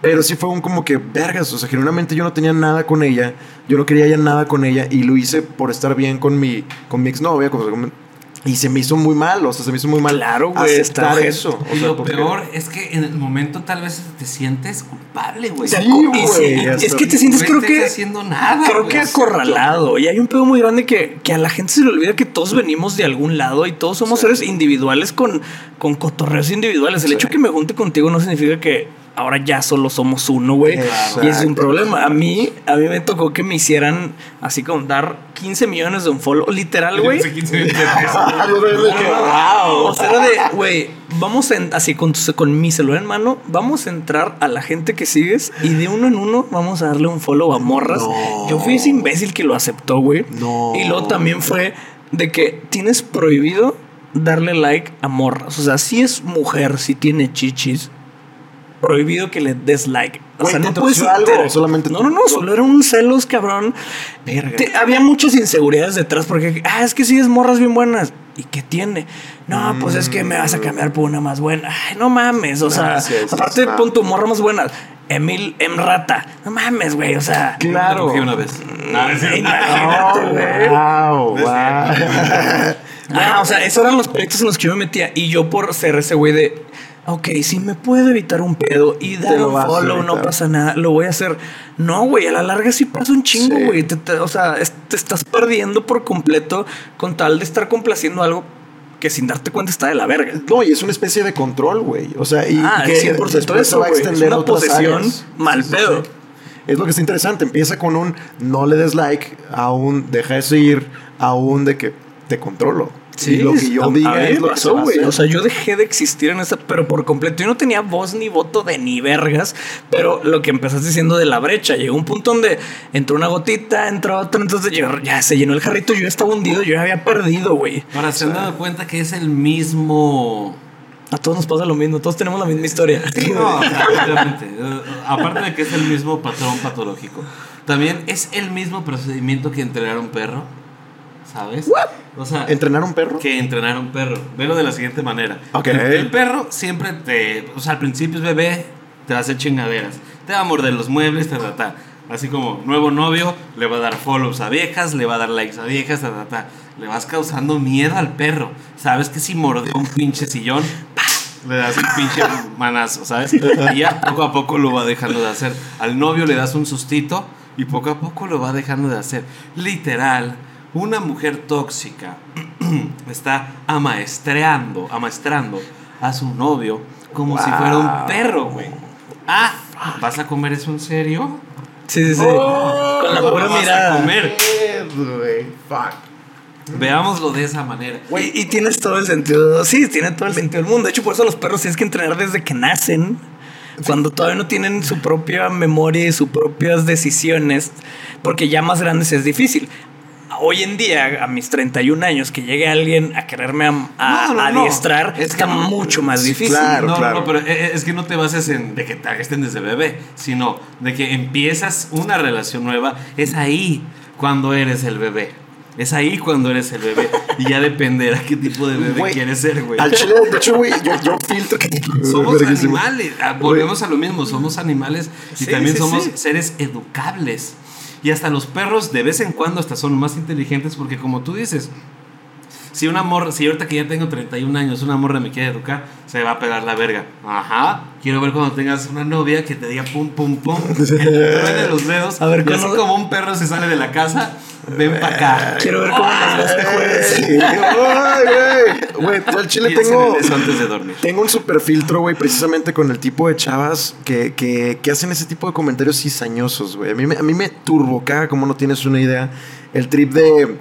Pero sí fue un como que, vergas, o sea, genuinamente yo no tenía nada con ella, yo no quería ya nada con ella y lo hice por estar bien con mi, con mi exnovia. con- y se me hizo muy mal, o sea, se me hizo muy mal Claro, güey, está aceptar eso. O Y sea, lo peor es que en el momento tal vez te sientes culpable, güey. Sí, Y güey, sí, es que te sientes, No creo que. haciendo nada. Creo que acorralado. Y hay un pedo muy grande que, que a la gente se le olvida que todos venimos de algún lado y todos somos seres individuales con, con cotorreos individuales. El Sí. hecho que me junte contigo no significa que ahora ya solo somos uno, güey. Y es un problema. A mí, a mí me tocó que me hicieran así como dar 15 millones de un follow. Literal, güey. Hace 15 minutos de peso. Ah, de- Wow. O sea, era de, güey, vamos en, así con, tu- con mi celular en mano, vamos a entrar a la gente que sigues y de uno en uno vamos a darle un follow a morras. No. Yo fui ese imbécil que lo aceptó, güey. No. Y luego también fue de que tienes prohibido darle like a morras. O sea, si es mujer, si tiene chichis, prohibido que le des like. O sea, ¿te no puedes algo solamente No, no, no, solo era un celos, cabrón. Verga. Te- había muchas inseguridades detrás porque, ah, es que sí es morras bien buenas. ¿Y qué tiene? No, pues es que me vas a cambiar por una más buena. Ay, no mames, o sea, sí, sí, aparte pon tu morra más buena. Emil Emrata. No mames, güey, o sea. Claro. Una vez. No, güey. wow, wow. Ah, o sea, esos eran los proyectos en los que yo me metía. Y yo por ser ese güey de, ok, si me puedo evitar un pedo y dar un follow, no pasa nada, lo voy a hacer. No, güey, a la larga sí pasa un chingo, Sí. güey. Te- te- o sea, es- te estás perdiendo por completo con tal de estar complaciendo algo que sin darte cuenta está de la verga. No, y es una especie de control, güey. O sea, y Ah, que 100% después eso, va a güey. Es extender una posesión áreas. mal pedo. Es lo que está interesante. Empieza con un no le des like, a un deja de seguir, a un de que te controlo. Y lo que yo a- a diga me es lo que se pasó, a güey. O sea, yo dejé de existir en esa, pero por completo. Yo no tenía voz ni voto de ni vergas. Pero lo que empezaste diciendo de la brecha, llegó un punto donde entró una gotita, entró otra, entonces yo, ya se llenó el jarrito, yo ya estaba hundido, yo ya había perdido, güey. Ahora se han dado cuenta que es el mismo. A todos nos pasa lo mismo, todos tenemos la misma historia. No, obviamente. Eh, Aparte de que es el mismo patrón patológico, también es el mismo procedimiento que entrenar a un perro. ¿Sabes? O sea, ¿Entrenar un perro? que entrenar un perro. Velo de la siguiente manera. Ok. El, el perro siempre te. O sea, al principio es bebé, te va a hacer chingaderas. Te va a morder los muebles, ta, ta. Así como nuevo novio, le va a dar follows a viejas, le va a dar likes a viejas, ta, ta, ta. Le vas causando miedo al perro. Sabes que si mordió un pinche sillón, le das un pinche manazo, ¿sabes? Y ya poco a poco lo va dejando de hacer. Al novio le das un sustito y poco a poco lo va dejando de hacer. Literal, una mujer tóxica está amaestreando, amaestrando a su novio como si fuera un perro, güey. Ah, ¿vas a comer eso en serio? Sí, sí, sí. Oh, Con la ¿Cómo pura vas a mirada. comer? Fuck. Veámoslo de esa manera. Güey, y tienes todo el sentido. Sí, tiene todo el sentido del mundo. De hecho, por eso los perros tienes que entrenar desde que nacen. Cuando todavía no tienen su propia memoria y sus propias decisiones. Porque ya más grandes es difícil. Hoy en día, a mis 31 años, que llegue alguien a quererme a, a- No, no, no. adiestrar, Es está mucho más Sí, difícil. claro. no, no, pero eh, es que no te bases en de que te estén desde bebé, sino de que empiezas una relación nueva. Es ahí cuando eres el bebé. Es ahí cuando eres el bebé. Y ya dependerá qué tipo de bebé Güey, quieres ser, güey. Al chile, de hecho, güey, yo, yo filtro que. Somos animales. Ah, Volvemos a lo mismo. Somos animales y Sí, también sí, somos sí. seres educables. Y hasta los perros de vez en cuando hasta son más inteligentes porque como tú dices, si una morra, si ahorita que ya tengo 31 años, una morra me quiere educar, se va a pegar la verga. Ajá. Quiero ver cuando tengas una novia que te diga pum, pum, pum, que te truene los dedos. A ver, y así ¿cuándo- como un perro se sale de la casa, ven para acá. Quiero ver cómo nos este jueves. Ay, güey. Güey, yo al chile tengo. en eso antes de dormir. Tengo un super filtro, güey, precisamente con el tipo de chavas que, que, que hacen ese tipo de comentarios cizañosos, güey. A mí, me- a mí me turbocaga, como no tienes una idea, el trip de,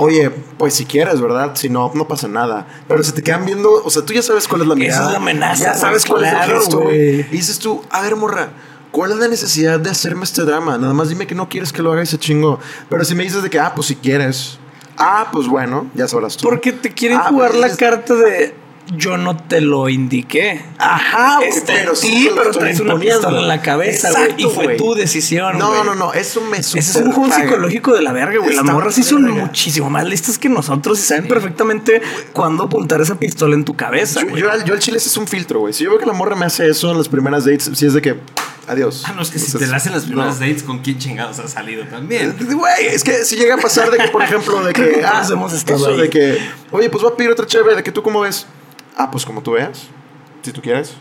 oye, pues si quieres, ¿verdad? Si no, no pasa nada. Pero se te quedan viendo, o sea, tú ya sabes cuál es la Esa mirada. es la amenaza, Ya sabes cuál es el gesto. Y dices tú, a ver, morra, ¿Cuál es la necesidad de hacerme este drama? Nada más dime que no quieres que lo haga ese chingo. Pero si me dices de que, ah, pues si quieres. Ah, pues bueno, ya sabrás tú. Porque te quieren Ah, jugar pues la es- carta de yo no te lo indiqué. Ajá, Este, pero sí, pero traes una pistola en la cabeza, güey. Y fue güey. tu decisión, No, güey. no, no, eso me Ese es un juego psicológico de la verga, güey. Las morras sí son muchísimo más listas que nosotros y saben perfectamente cuándo apuntar esa pistola en tu cabeza, Yo, güey. yo, al- yo al chile ese es un filtro, güey. Si yo veo que la morra me hace eso en las primeras dates, si es de que, adiós. Ah, no, es que si te la hacen las primeras no. dates, ¿con quién chingados has salido también? Güey, es que si llega a pasar de que, por ejemplo, de que. ah, hemos estado eso ahí. de que. Oye, pues voy a pedir otra chévere, de que tú cómo ves. Ah, pues como tú veas. Si tú quieres.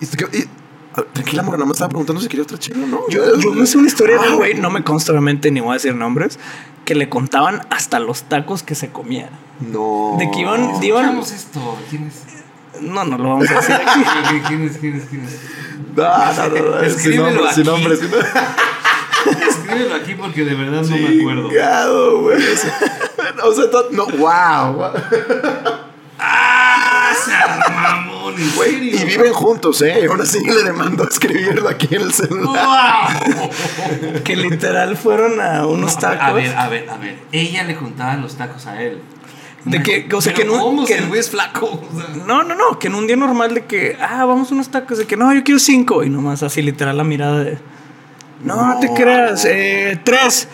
Y, te quedo- y- a ver, tranquila, morra, nada más estaba preguntando si quería otra o no. Yo, yo me sé una historia de Ah, un güey, no me consta obviamente, ni voy a decir nombres, que le contaban hasta los tacos que se comía. No. De que iban, iban Escuchamos esto. ¿Quién es? no, no lo vamos a decir aquí. ¿Quién es? ¿Quién es? ¿Quién es? No, no, no, no, sin Escríbelo nombre, sin aquí. nombre, sin nombre. Escríbelo aquí porque de verdad no me acuerdo. Chingado, güey. O sea, no, wow. En Güey, y viven juntos, ¿eh? Aún así le mando a escribirlo aquí en el celular. ¡Wow! que literal fueron a unos tacos. A ver, a ver, a ver. Ella le contaba los tacos a él. De que- o sea, Pero que no- ¿Cómo? que- el güey es flaco. No, no, no, que en un día normal de que, ah, vamos a unos tacos, de que no, yo quiero cinco. Y nomás así literal la mirada de, no, no te creas, eh, tres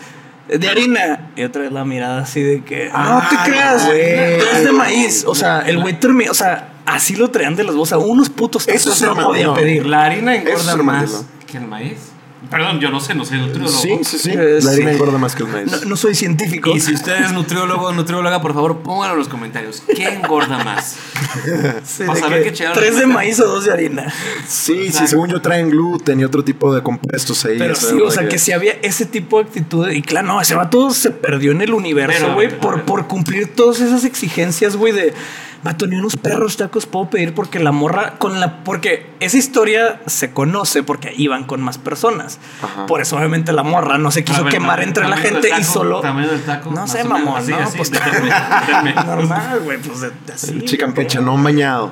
de harina. Y otra vez la mirada así de que, no te creas, tres de maíz. O sea, el güey terminó, o sea, así lo traían de las bolsas, unos putos tacos Eso es no podía pedir. La harina engorda es más que el maíz. Perdón, yo no sé, no soy nutriólogo. Sí, sí, sí. Eh, La harina sí. engorda más que el maíz. No, no soy científico. Y si usted es nutriólogo o nutrióloga, por favor, pónganlo en los comentarios. ¿Qué engorda más? Sí, para de saber que qué tres de maíz o dos de harina. Sí, sí, según yo traen gluten y otro tipo de compuestos ahí. Pero sí, o sea, que si había ese tipo de actitud. Y claro, no, ese vato se perdió en el universo, Pero, güey, por, por cumplir todas esas exigencias, güey, de. Vato, ni unos perros tacos puedo pedir porque la morra con la. Porque esa historia se conoce porque iban con más personas. Ajá. Por eso, obviamente, la morra no se quiso ver, quemar entre la gente y solo. Tamaño del taco. No sé, mamón, así, ¿no? así, Pues déjame, déjame. normal, güey, pues así. El chicken no bañado.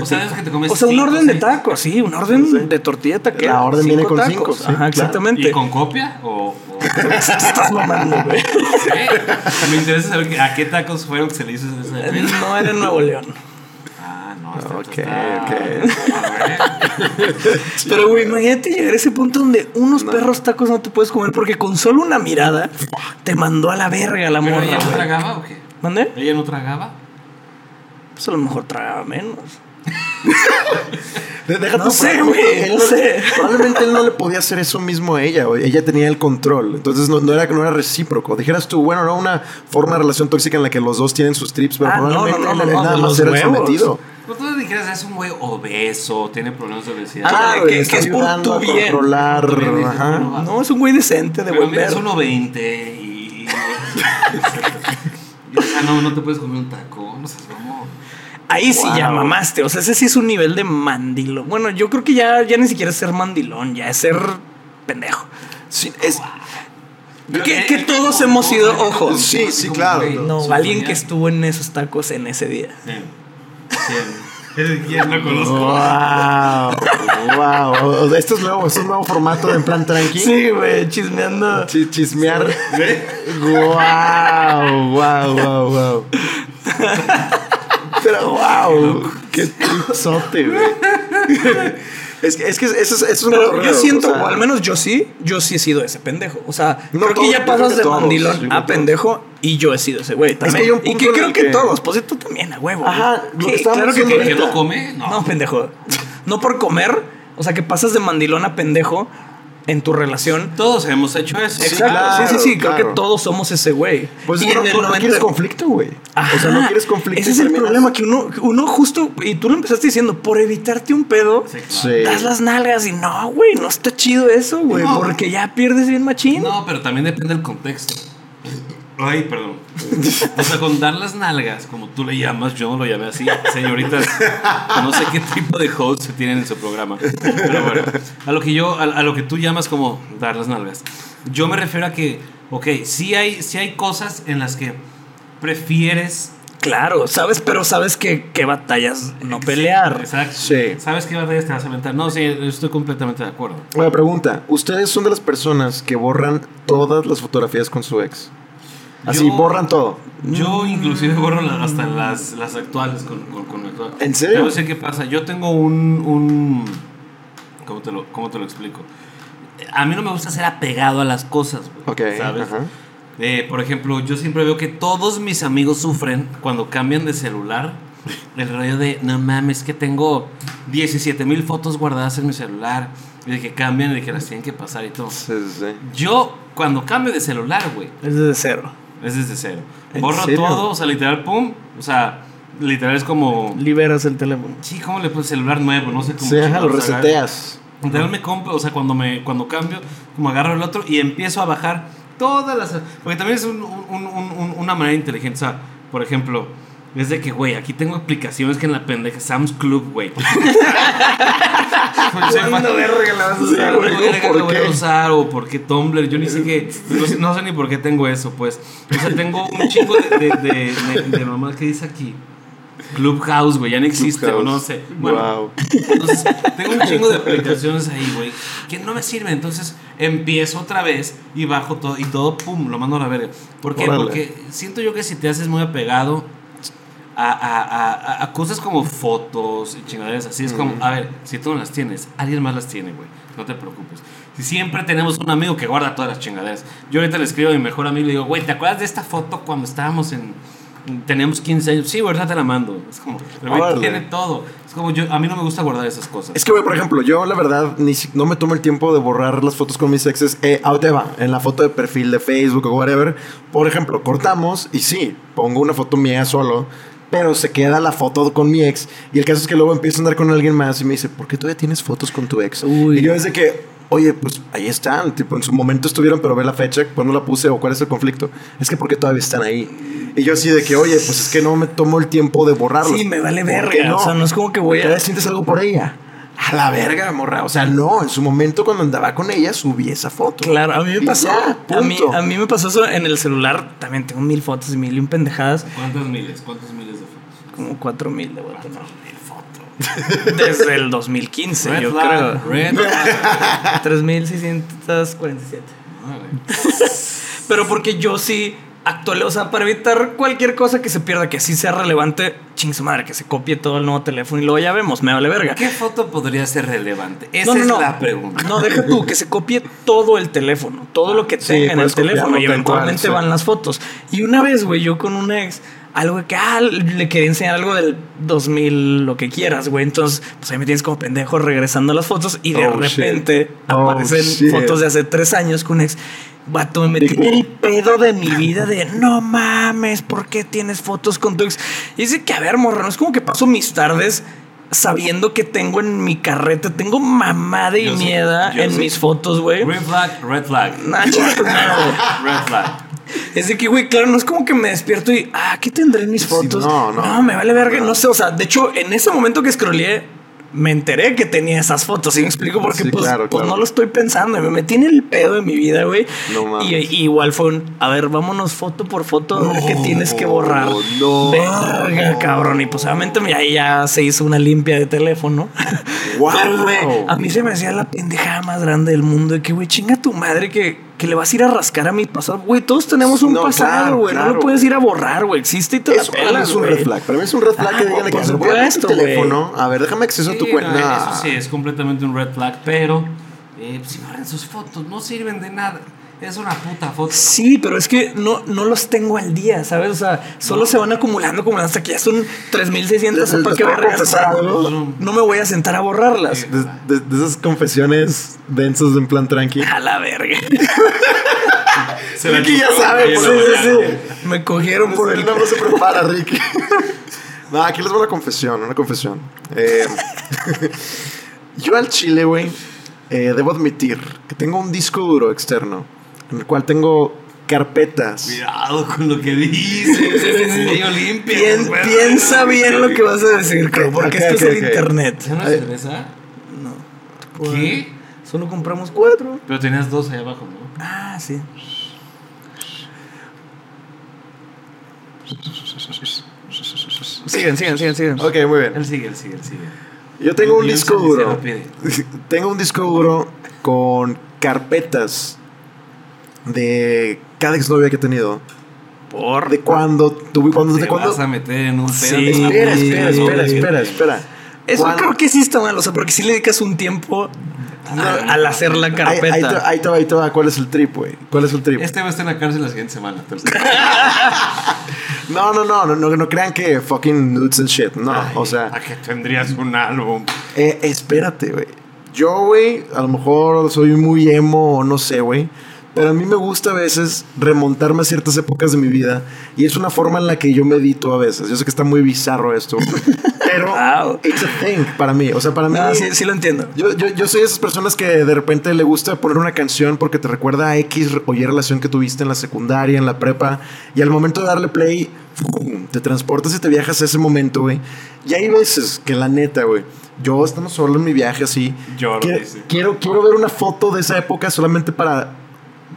O sea, es que te comes O sea, un cinco, orden de tacos, sí, un orden de tortilla taquera. La orden viene con cinco, tacos. sí, Ajá, claro. exactamente. ¿Y con copia? ¿O, o- Estás mamando, güey. Sí. Me interesa saber a qué tacos fueron que se le hizo esa No era en Nuevo León. Ah, no, está, Ok, está- ok. Pero, güey, imagínate llegar a ese punto donde unos perros tacos no te puedes comer porque con solo una mirada te mandó a la verga la ¿Pero morra, ella no tragaba o qué? ¿Mande? ¿Ella no tragaba? Pues a lo mejor tragaba menos. De- deja No sé, güey, no sé. Probablemente él no le podía hacer eso mismo a ella, güey. Ella tenía el control. Entonces no, no era, no era recíproco. Dijeras tú, bueno, no una forma de relación tóxica en la que los dos tienen sus trips, pero Ah, no, probablemente no, no, él, no, él no, nada más era el huevos. sometido. No tú dijeras, es un güey obeso, tiene problemas de obesidad. Ah, que- está que es por tu a bien. controlar. Por tu bien, Ajá. no, No, es un güey decente de Pero buen mira, es ver. 1.20 y... y, o sea, no, no te puedes comer un taco, no seas mamón. Ahí sí ya mamaste. O sea, ese sí es un nivel de mandilón. Bueno, yo creo que ya, ya ni siquiera es ser mandilón, ya es ser pendejo. Sí, es, Que, que todos hemos sido, ojo. Sí, sí, claro. No, alguien que estuvo en esos tacos en ese día. ¿Quién? ¿Quién? ¿Quién no conozco? Wow, wow. O sea, Esto es nuevo, es un nuevo formato de en plan tranqui. Sí, güey, chismeando. Chi- chismear. Wow, wow, wow, wow. Pero wow, qué tripsote, güey. Es que, es que eso es, eso es un Pero yo siento, o sea, o al menos yo sí, yo sí he sido ese pendejo. O sea, No, creo que todos, ya pasas de mandilón a pendejo y yo he sido ese güey también. un y que creo que, que- todos, pues tú también, a huevo. Ajá, lo que claro que, que- ¿Que no come? No, No. pendejo. No por comer, o sea, que pasas de mandilón a pendejo en tu relación. Todos hemos hecho eso. Exacto, claro, sí, sí, sí, creo claro. que todos somos ese güey. Pues Y no, en el no- no 90 quieres conflicto, güey. O sea, no Ajá, quieres conflicto. Ese es el problema, que uno, uno justo, y tú lo empezaste diciendo, por evitarte un pedo, Sí, claro. Sí. das las nalgas y no, güey, no está chido eso, güey, No. porque ya pierdes bien machín. No, pero también depende del contexto. Ay, perdón. O sea, con dar las nalgas, como tú le llamas, yo no lo llamé así. Señoritas, no sé qué tipo de host se tienen en su programa. Pero bueno, a lo que yo, a, a lo que tú llamas como dar las nalgas. Yo me refiero a que, ok, sí hay, sí hay cosas en las que prefieres Claro, sabes, pero sabes que qué batallas no pelear. Exacto. Sí. ¿Sabes qué batallas te vas a aventar? No, sí, estoy completamente de acuerdo. Una pregunta. ¿Ustedes son de las personas que borran todas las fotografías con su ex? Así, Yo- borran todo. Yo inclusive borro la- hasta las, las actuales con, con, con mi actual. ¿En serio? Yo no sé qué pasa. Yo tengo un... un ¿cómo, te lo, ¿Cómo te lo explico? A mí no me gusta ser apegado a las cosas, güey, Ok, ¿sabes? Eh, por ejemplo, yo siempre veo que todos mis amigos sufren cuando cambian de celular. El rollo de, no mames, que tengo 17 mil fotos guardadas en mi celular. Y de que cambian y de que las tienen que pasar y todo. Sí, sí, sí. Yo, cuando cambio de celular, güey, Es desde cero. Es desde cero. ¿En Borro serio? todo, o sea, literal, pum. O sea, literal es como. Liberas el teléfono. Sí, ¿cómo le pones celular nuevo? No sé cómo. Sí, lo reseteas. Literal me compro, o sea, cuando me cuando cambio, como agarro el otro y empiezo a bajar todas las. Porque también es un- un- un- un- una manera inteligente. O sea, por ejemplo, es de que, güey, aquí tengo aplicaciones que en la pendeja Sam's Club, güey. ¿Cuándo verga la vas a usar, lo voy a usar o por qué Tumblr? Yo ni sé qué, no sé, no sé ni por qué tengo eso, pues. O sea, tengo un chingo de, de, de, de, de mamás que dice aquí. Clubhouse, güey, ya no existe, o no sé. Bueno, Wow. entonces, tengo un chingo de aplicaciones ahí, güey, que no me sirven. Entonces, empiezo otra vez y bajo todo y todo, pum, lo mando a la verga. ¿Por qué? Órale. Porque siento yo que si te haces muy apegado a, a, a- a cosas como fotos y chingaderas así, es como, a ver, si tú no las tienes, alguien más las tiene, güey. No te preocupes. Si siempre tenemos un amigo que guarda todas las chingaderas. Yo ahorita le escribo a mi mejor amigo y le digo, güey, ¿te acuerdas de esta foto cuando estábamos en. Teníamos 15 años. Sí, verdad te la mando. Es como, güey tiene todo. Es como, yo, a mí no me gusta guardar esas cosas. Es que, güey, por ejemplo, yo la verdad ni si- no me tomo el tiempo de borrar las fotos con mis exes. Eh, te va, en la foto de perfil de Facebook o whatever. Por ejemplo, cortamos y sí, pongo una foto mía solo. Pero se queda la foto con mi ex. Y el caso es que luego empiezo a andar con alguien más y me dice, ¿por qué todavía tienes fotos con tu ex? Uy. Y yo desde que, oye, pues ahí están. Tipo, en su momento estuvieron, pero ve la fecha, cuando la puse o cuál es el conflicto. Es que, ¿por qué todavía están ahí? Y yo así de que, oye, pues es que no me tomo el tiempo de borrarlos. Sí, me vale ¿Por qué verga. O sea, no es como que voy a. ¿Todavía sientes algo por ella? A la verga, morra. O sea, no, en su momento cuando andaba con ella subí esa foto. Claro, a mí me Y pasó. ya, a, mí, a mí me pasó eso en el celular. También tengo mil fotos y mil y un pendejadas. ¿Cuántos miles? ¿Cuántos miles? Como cuatro mil de voy a tener. Fotos. Desde el 2015, Red yo flag, creo. red flag. 3647. Ah, güey. Pero porque yo sí actualizo, o sea, para evitar cualquier cosa que se pierda, que sí sea relevante, ching su madre, que se copie todo el nuevo teléfono y luego ya vemos, me vale verga. ¿Qué foto podría ser relevante? Esa No, no, es no. la pregunta. No, deja tú, que se copie todo el teléfono, todo lo que Sí, tenga en el teléfono y eventualmente sí. van las fotos. Y una vez, güey, yo con un ex, algo que, ah, le quería enseñar algo del 2000, lo que quieras, güey. Entonces, pues ahí me tienes como pendejo regresando a las fotos y de Oh, repente. Oh, aparecen shit. fotos de hace tres años con un ex. Vato, me metí en el pedo de mi vida de no mames, ¿por qué tienes fotos con tu ex? Y dice que, a ver, morra, no es como que paso mis tardes sabiendo que tengo en mi carrete, tengo mamada y mierda en mis fotos, güey. Red flag, red flag. Nah, madre. Red flag. Es de que, güey, claro, no es como que me despierto y, ah, ¿qué tendré en mis fotos? no, no. No, me vale verga, no sé, o sea, de hecho, en ese momento que scrolleé, me enteré que tenía esas fotos, ¿sí me explico? Porque Sí, pues, claro, pues claro. no lo estoy pensando, y me metí en el pedo de mi vida, güey. No mames. y, y igual fue un, a ver, vámonos foto por foto ver qué tienes que borrar. no. Verga, cabrón. Y pues obviamente ahí ya se hizo una limpia de teléfono. Wow. Pero, güey, a mí se me hacía la pendejada más grande del mundo de que, güey, chinga tu madre que, que le vas a ir a rascar a mi pasado. Güey, todos tenemos un No, pasado, claro, güey. No lo puedes ir a borrar, güey. Existe y te Eso la para mí pelas, es un red flag. Para mí es un red flag Ah, que digan de que por "A ver, voy a tu teléfono. A ver, déjame acceso a tu Sí, cuenta. no, eso sí, es completamente un red flag, pero eh, si borran sus fotos, no sirven de nada. Es una puta foto. Sí, pero es que no, no los tengo al día, ¿sabes? O sea, solo se van acumulando, acumulando hasta que ya son 3600 Les- para confesar algo. No me voy a sentar a borrarlas. De, de- de esas confesiones densas en plan tranqui. A la verga. Se la Ricky ya sabe, la sí, sí. Me cogieron por el. Nombre se prepara, Ricky. no, aquí les voy a una confesión, una confesión. Eh, yo al chile, güey, eh, debo admitir que tengo un disco duro externo en el cual tengo carpetas. Cuidado con lo que dices. Medio limpia. Pien- güey. piensa bien lo que vas a decir, Crow, porque Ok, esto es el internet. ¿Es una cerveza? No. ¿Qué? Solo compramos cuatro. Pero tenías dos ahí abajo, ¿no? Ah, sí. Siguen, siguen, siguen, siguen. Ok, muy bien. Él sigue, él sigue, él sigue. Yo tengo un disco duro. Tengo un disco duro con carpetas de cada exnovia que he tenido. Por. De cuando tuve. Cuando, de Te cuando, vas a meter en un pedo. Sí. de- espera, espera, espera, espera, espera. Eso Cuando- creo que sí está mal, o sea, porque si le dedicas un tiempo a- al hacer la Ahí, carpeta. ahí te, ahí te va, ahí te va. ¿Cuál es el trip, güey? ¿Cuál es el trip? Este va a estar en la cárcel la siguiente semana. No, no, no, no, no, no crean que fucking nudes and shit. No, Ay, o sea. ¿A qué tendrías un álbum? Eh, espérate, güey. Yo, güey, a lo mejor soy muy emo o no sé, güey. Pero a mí me gusta a veces remontarme a ciertas épocas de mi vida. Y es una forma en la que yo medito a veces. Yo sé que está muy bizarro esto. pero Wow. it's a thing para mí. O sea, para mí. No, sí, sí lo entiendo. Yo, yo, yo soy de esas personas que de repente le gusta poner una canción porque te recuerda a X o Y relación que tuviste en la secundaria, en la prepa. Y al momento de darle play, te transportas y te viajas a ese momento, güey. Y hay veces que la neta, güey, yo estamos solo en mi viaje así. Lloro, que- dice. quiero, quiero ver una foto de esa época solamente para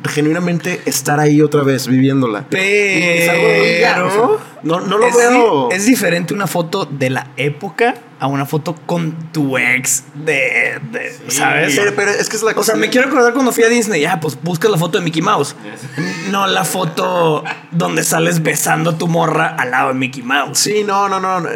genuinamente estar ahí otra vez viviéndola. O Pero. no, no lo es, veo. di- es diferente una foto de la época a una foto con tu ex de. de- ¿Sabes? Pero, pero es que es la O cosa. sea, me quiero acordar cuando fui a Disney. Ya, pues busca la foto de Mickey Mouse. No la foto donde sales besando a tu morra al lado de Mickey Mouse. Sí, no, no, no. No,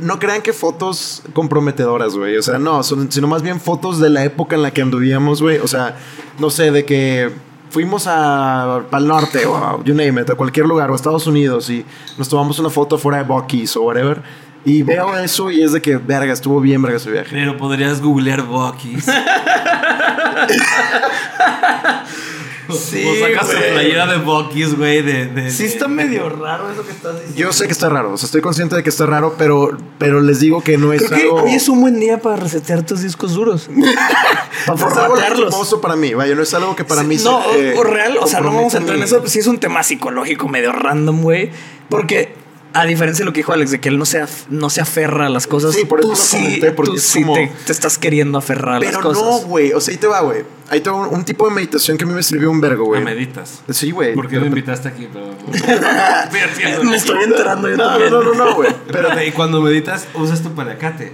no crean que fotos comprometedoras, güey. O sea, no, son, sino más bien fotos de la época en la que anduvíamos, güey. O sea, no sé, de que fuimos a al norte o a, you name it, a cualquier lugar o a Estados Unidos y nos tomamos una foto fuera de Bucky's o whatever. Y veo eso y es de que, verga, estuvo bien, verga, ese viaje. Pero podrías googlear Bucky's. Sí, o sacas tu playera de Bucky's, güey. De, de, Sí, está medio raro eso que estás diciendo. Yo sé que está raro, o sea, estoy consciente de que está raro, pero, pero les digo que no es Creo que algo... hoy es un buen día para resetear tus discos duros. para es algo formatearlos. para mí, vaya, no es algo que para mí no, se, eh, o, real, o sea, no vamos a entrar en eso. Sí es un tema psicológico medio random, güey. Porque a diferencia de lo que dijo Alex, de que él no se, af- no se aferra a las cosas, Sí, por eso tú lo sí, comenté, porque tú es sí como- te, te estás queriendo aferrar a Pero las cosas. no, güey. O sea, ahí te va, güey. Ahí te va un, un tipo de meditación que a mí me sirvió un vergo, güey. meditas. Sí, güey. ¿Por qué me Pero- invitaste aquí? Pero, Me estoy enterando yo No, no, también. no, no, no, güey. Pero, Pero y cuando meditas, usas tu palacate.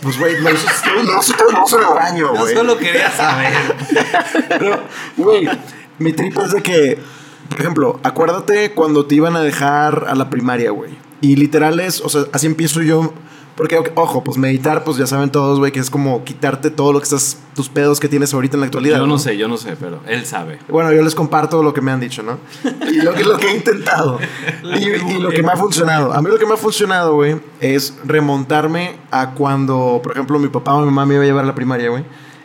pues, güey, lo uso, lo uso, lo uso en el baño, Yo güey. solo quería saber. Pero, güey, mi trip es de que, por ejemplo, acuérdate cuando te iban a dejar a la primaria, güey. Y literal es, o sea, así empiezo yo. Porque, ojo, pues meditar, pues ya saben todos, güey, que es como quitarte todo lo que estás, tus pedos que tienes ahorita en la actualidad. Yo no sé, yo no sé, pero él sabe. Bueno, yo les comparto lo que me han dicho, ¿no? Y lo que, lo que he intentado. Y, y lo que me ha funcionado. A mí lo que me ha funcionado, güey, es remontarme a cuando, por ejemplo, mi papá o mi mamá me iba a llevar a la primaria, güey.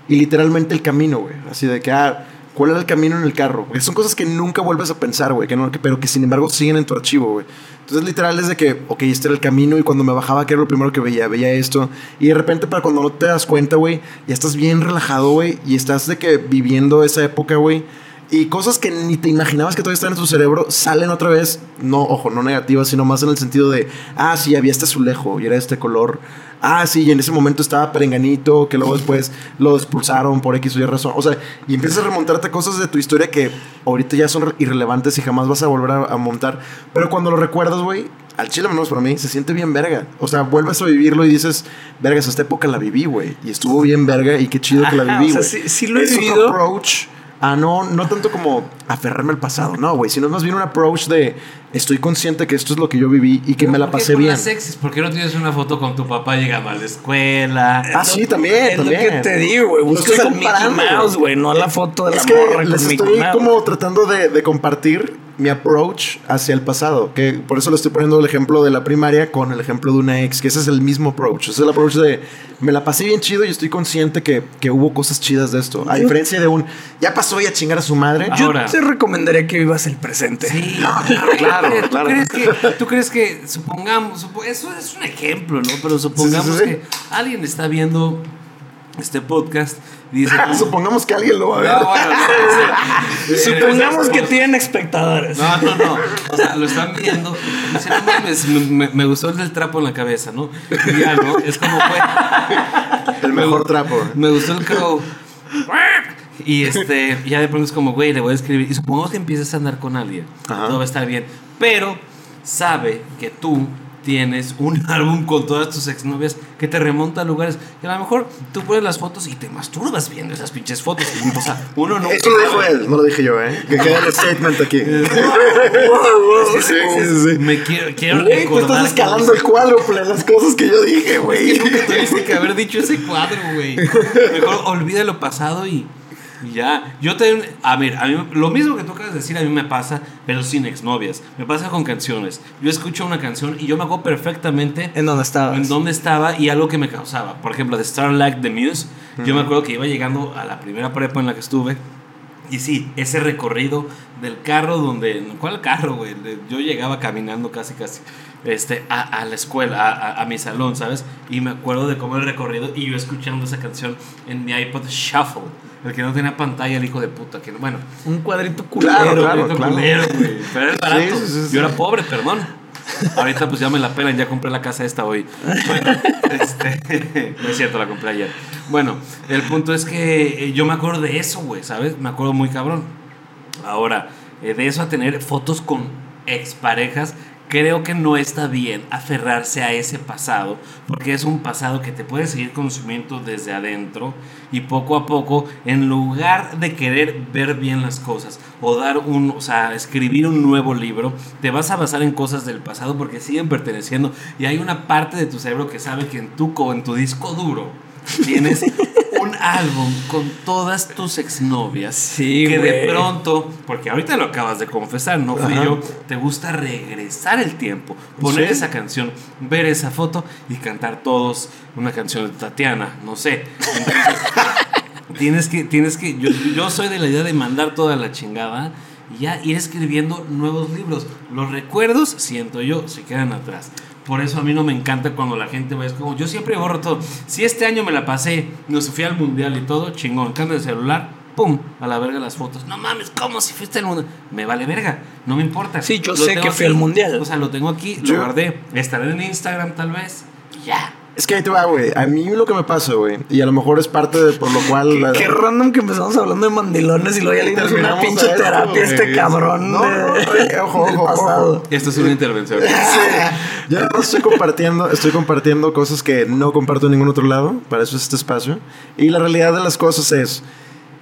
Y literalmente el camino, güey. Así de que, ah, ¿cuál era el camino en el carro? Porque son cosas que nunca vuelves a pensar, güey. Que no, que- pero que sin embargo siguen en tu archivo, güey. Entonces, literal es de que, ok, este era el camino y cuando me bajaba, que era lo primero que veía, veía esto. Y de repente, para cuando no te das cuenta, güey, ya estás bien relajado, güey. Y estás de que viviendo esa época, güey. Y cosas que ni te imaginabas que todavía están en tu cerebro salen otra vez, no, ojo, no negativas, sino más en el sentido de, ah, sí, había este azulejo y era este color. Ah, sí, y en ese momento estaba perenganito, que luego después lo expulsaron por X o Y razón. O sea, y empiezas a remontarte a cosas de tu historia que ahorita ya son irrelevantes y jamás vas a volver a, a montar. Pero cuando lo recuerdas, güey, al chile menos para mí, se siente bien verga. O sea, vuelves a vivirlo y dices, vergas, esta época la viví, güey. Y estuvo bien verga y qué chido que la viví, o sea, güey. sí- sí lo he Es vivido. approach a no, no tanto como aferrarme al pasado, no, güey, sino más bien un approach de estoy consciente que esto es lo que yo viví y que me la ¿Por qué pasé bien. ¿Por qué no tienes una foto con tu papá llegando a la escuela? Ah, sí, también, Es también. lo que te digo, güey. Buscas al Mickey comparando, Mouse, güey. no la foto de la Es que morra les estoy como tratando de, de compartir mi approach hacia el pasado. Que por eso le estoy poniendo el ejemplo de la primaria con el ejemplo de una ex. Que ese es el mismo approach. Ese es el approach de me la pasé bien chido y estoy consciente que, que hubo cosas chidas de esto. A diferencia de un ya pasó y a chingar a su madre. Yo Ahora. te recomendaría que vivas el presente. Sí, claro, ¿Tú claro. Crees que, ¿Tú crees que, supongamos, supo- eso es un ejemplo, ¿no? Pero supongamos sí, sí. que alguien está viendo este podcast dice... Supongamos que alguien lo va a ver. No, bueno, no, sí. Supongamos Eh, que tienen espectadores. No, no, no. O sea, lo están viendo. y Dicen, no mames, me, gustó el del trapo en la cabeza, ¿no? Y ya, ¿no? Es como fue. El mejor trapo. Me gustó el crow. Y este, ya de pronto es como, güey, le voy a escribir. Y supongamos que empiezas a andar con alguien. Todo va a estar bien. Pero sabe que tú tienes un álbum con todas tus exnovias que te remonta a lugares que a lo mejor tú pones las fotos y te masturbas viendo esas pinches fotos. O sea, uno no. Eso lo dijo él, no lo dije yo, ¿eh? Que quede el statement aquí. Me quiero, quiero Güey, tú recordar. estás escalando el cuádruple las cosas que yo dije, güey. Nunca tuviste que haber dicho ese cuadro, güey. Mejor olvida lo pasado y ya. Yo te. A ver, a mí, lo mismo que tú acabas de decir, a mí me pasa, pero sin exnovias. Me pasa con canciones. Yo escucho una canción y yo me hago perfectamente ¿En dónde estabas? en dónde estaba y algo que me causaba. Por ejemplo, de Starlight The Muse, yo me acuerdo que iba llegando a la primera prepa en la que estuve. Y sí, ese recorrido del carro donde... ¿Cuál carro, güey? Yo llegaba caminando casi, casi este, a, a la escuela, a, mi salón, ¿sabes? Y me acuerdo de cómo el recorrido y yo escuchando esa canción en mi iPod Shuffle. El que no tenía pantalla, el hijo de puta. Que, no- bueno, Un cuadrito culero. Claro, claro. Culero, güey. Pero era barato. Sí, sí, sí, Yo era pobre, perdón. Ahorita pues ya me la pelan, ya compré la casa esta hoy. Bueno, este, no es cierto, la compré ayer. Bueno, el punto es que eh, yo me acuerdo de eso, güey, ¿sabes? Me acuerdo muy cabrón. Ahora, eh, de eso a tener fotos con exparejas, creo que no está bien aferrarse a ese pasado, porque es un pasado que te puede seguir consumiendo desde adentro y poco a poco, en lugar de querer ver bien las cosas o dar un, o sea, escribir un nuevo libro, te vas a basar en cosas del pasado porque siguen perteneciendo. Y hay una parte de tu cerebro que sabe que en tu, en tu disco duro tienes un álbum con todas tus exnovias Sí, que de pronto, porque ahorita lo acabas de confesar, no fui Ajá. yo, te gusta regresar el tiempo, poner Sí. esa canción, ver esa foto y cantar todos una canción de Tatiana, no sé. Entonces, tienes que, tienes que, yo, yo soy de la idea de mandar toda la chingada y ya ir escribiendo nuevos libros. Los recuerdos, siento yo, se quedan atrás. Por eso a mí no me encanta cuando la gente va, es como, yo siempre borro todo. Si este año me la pasé, nos fui al mundial y todo, chingón, cambio de celular, pum, a la verga las fotos. No mames, ¿cómo si fuiste al mundial? Me vale verga, no me importa. Sí, yo Lo sé que fui aquí, al mundial. O sea, lo tengo aquí, Yo- lo guardé. Estaré en Instagram tal vez. y Ya. Es que ahí te va, güey. A mí lo que me pasa, güey. Y a lo mejor es parte de por lo cual. la- Qué random que empezamos hablando de mandilones y luego ya le dimos una pinche a eso, terapia a este cabrón No, de- no, ojo, ojo, pasado. ojo. Esto es una intervención. Yo no estoy compartiendo, estoy compartiendo cosas que no comparto en ningún otro lado. Para eso es este espacio. Y la realidad de las cosas es.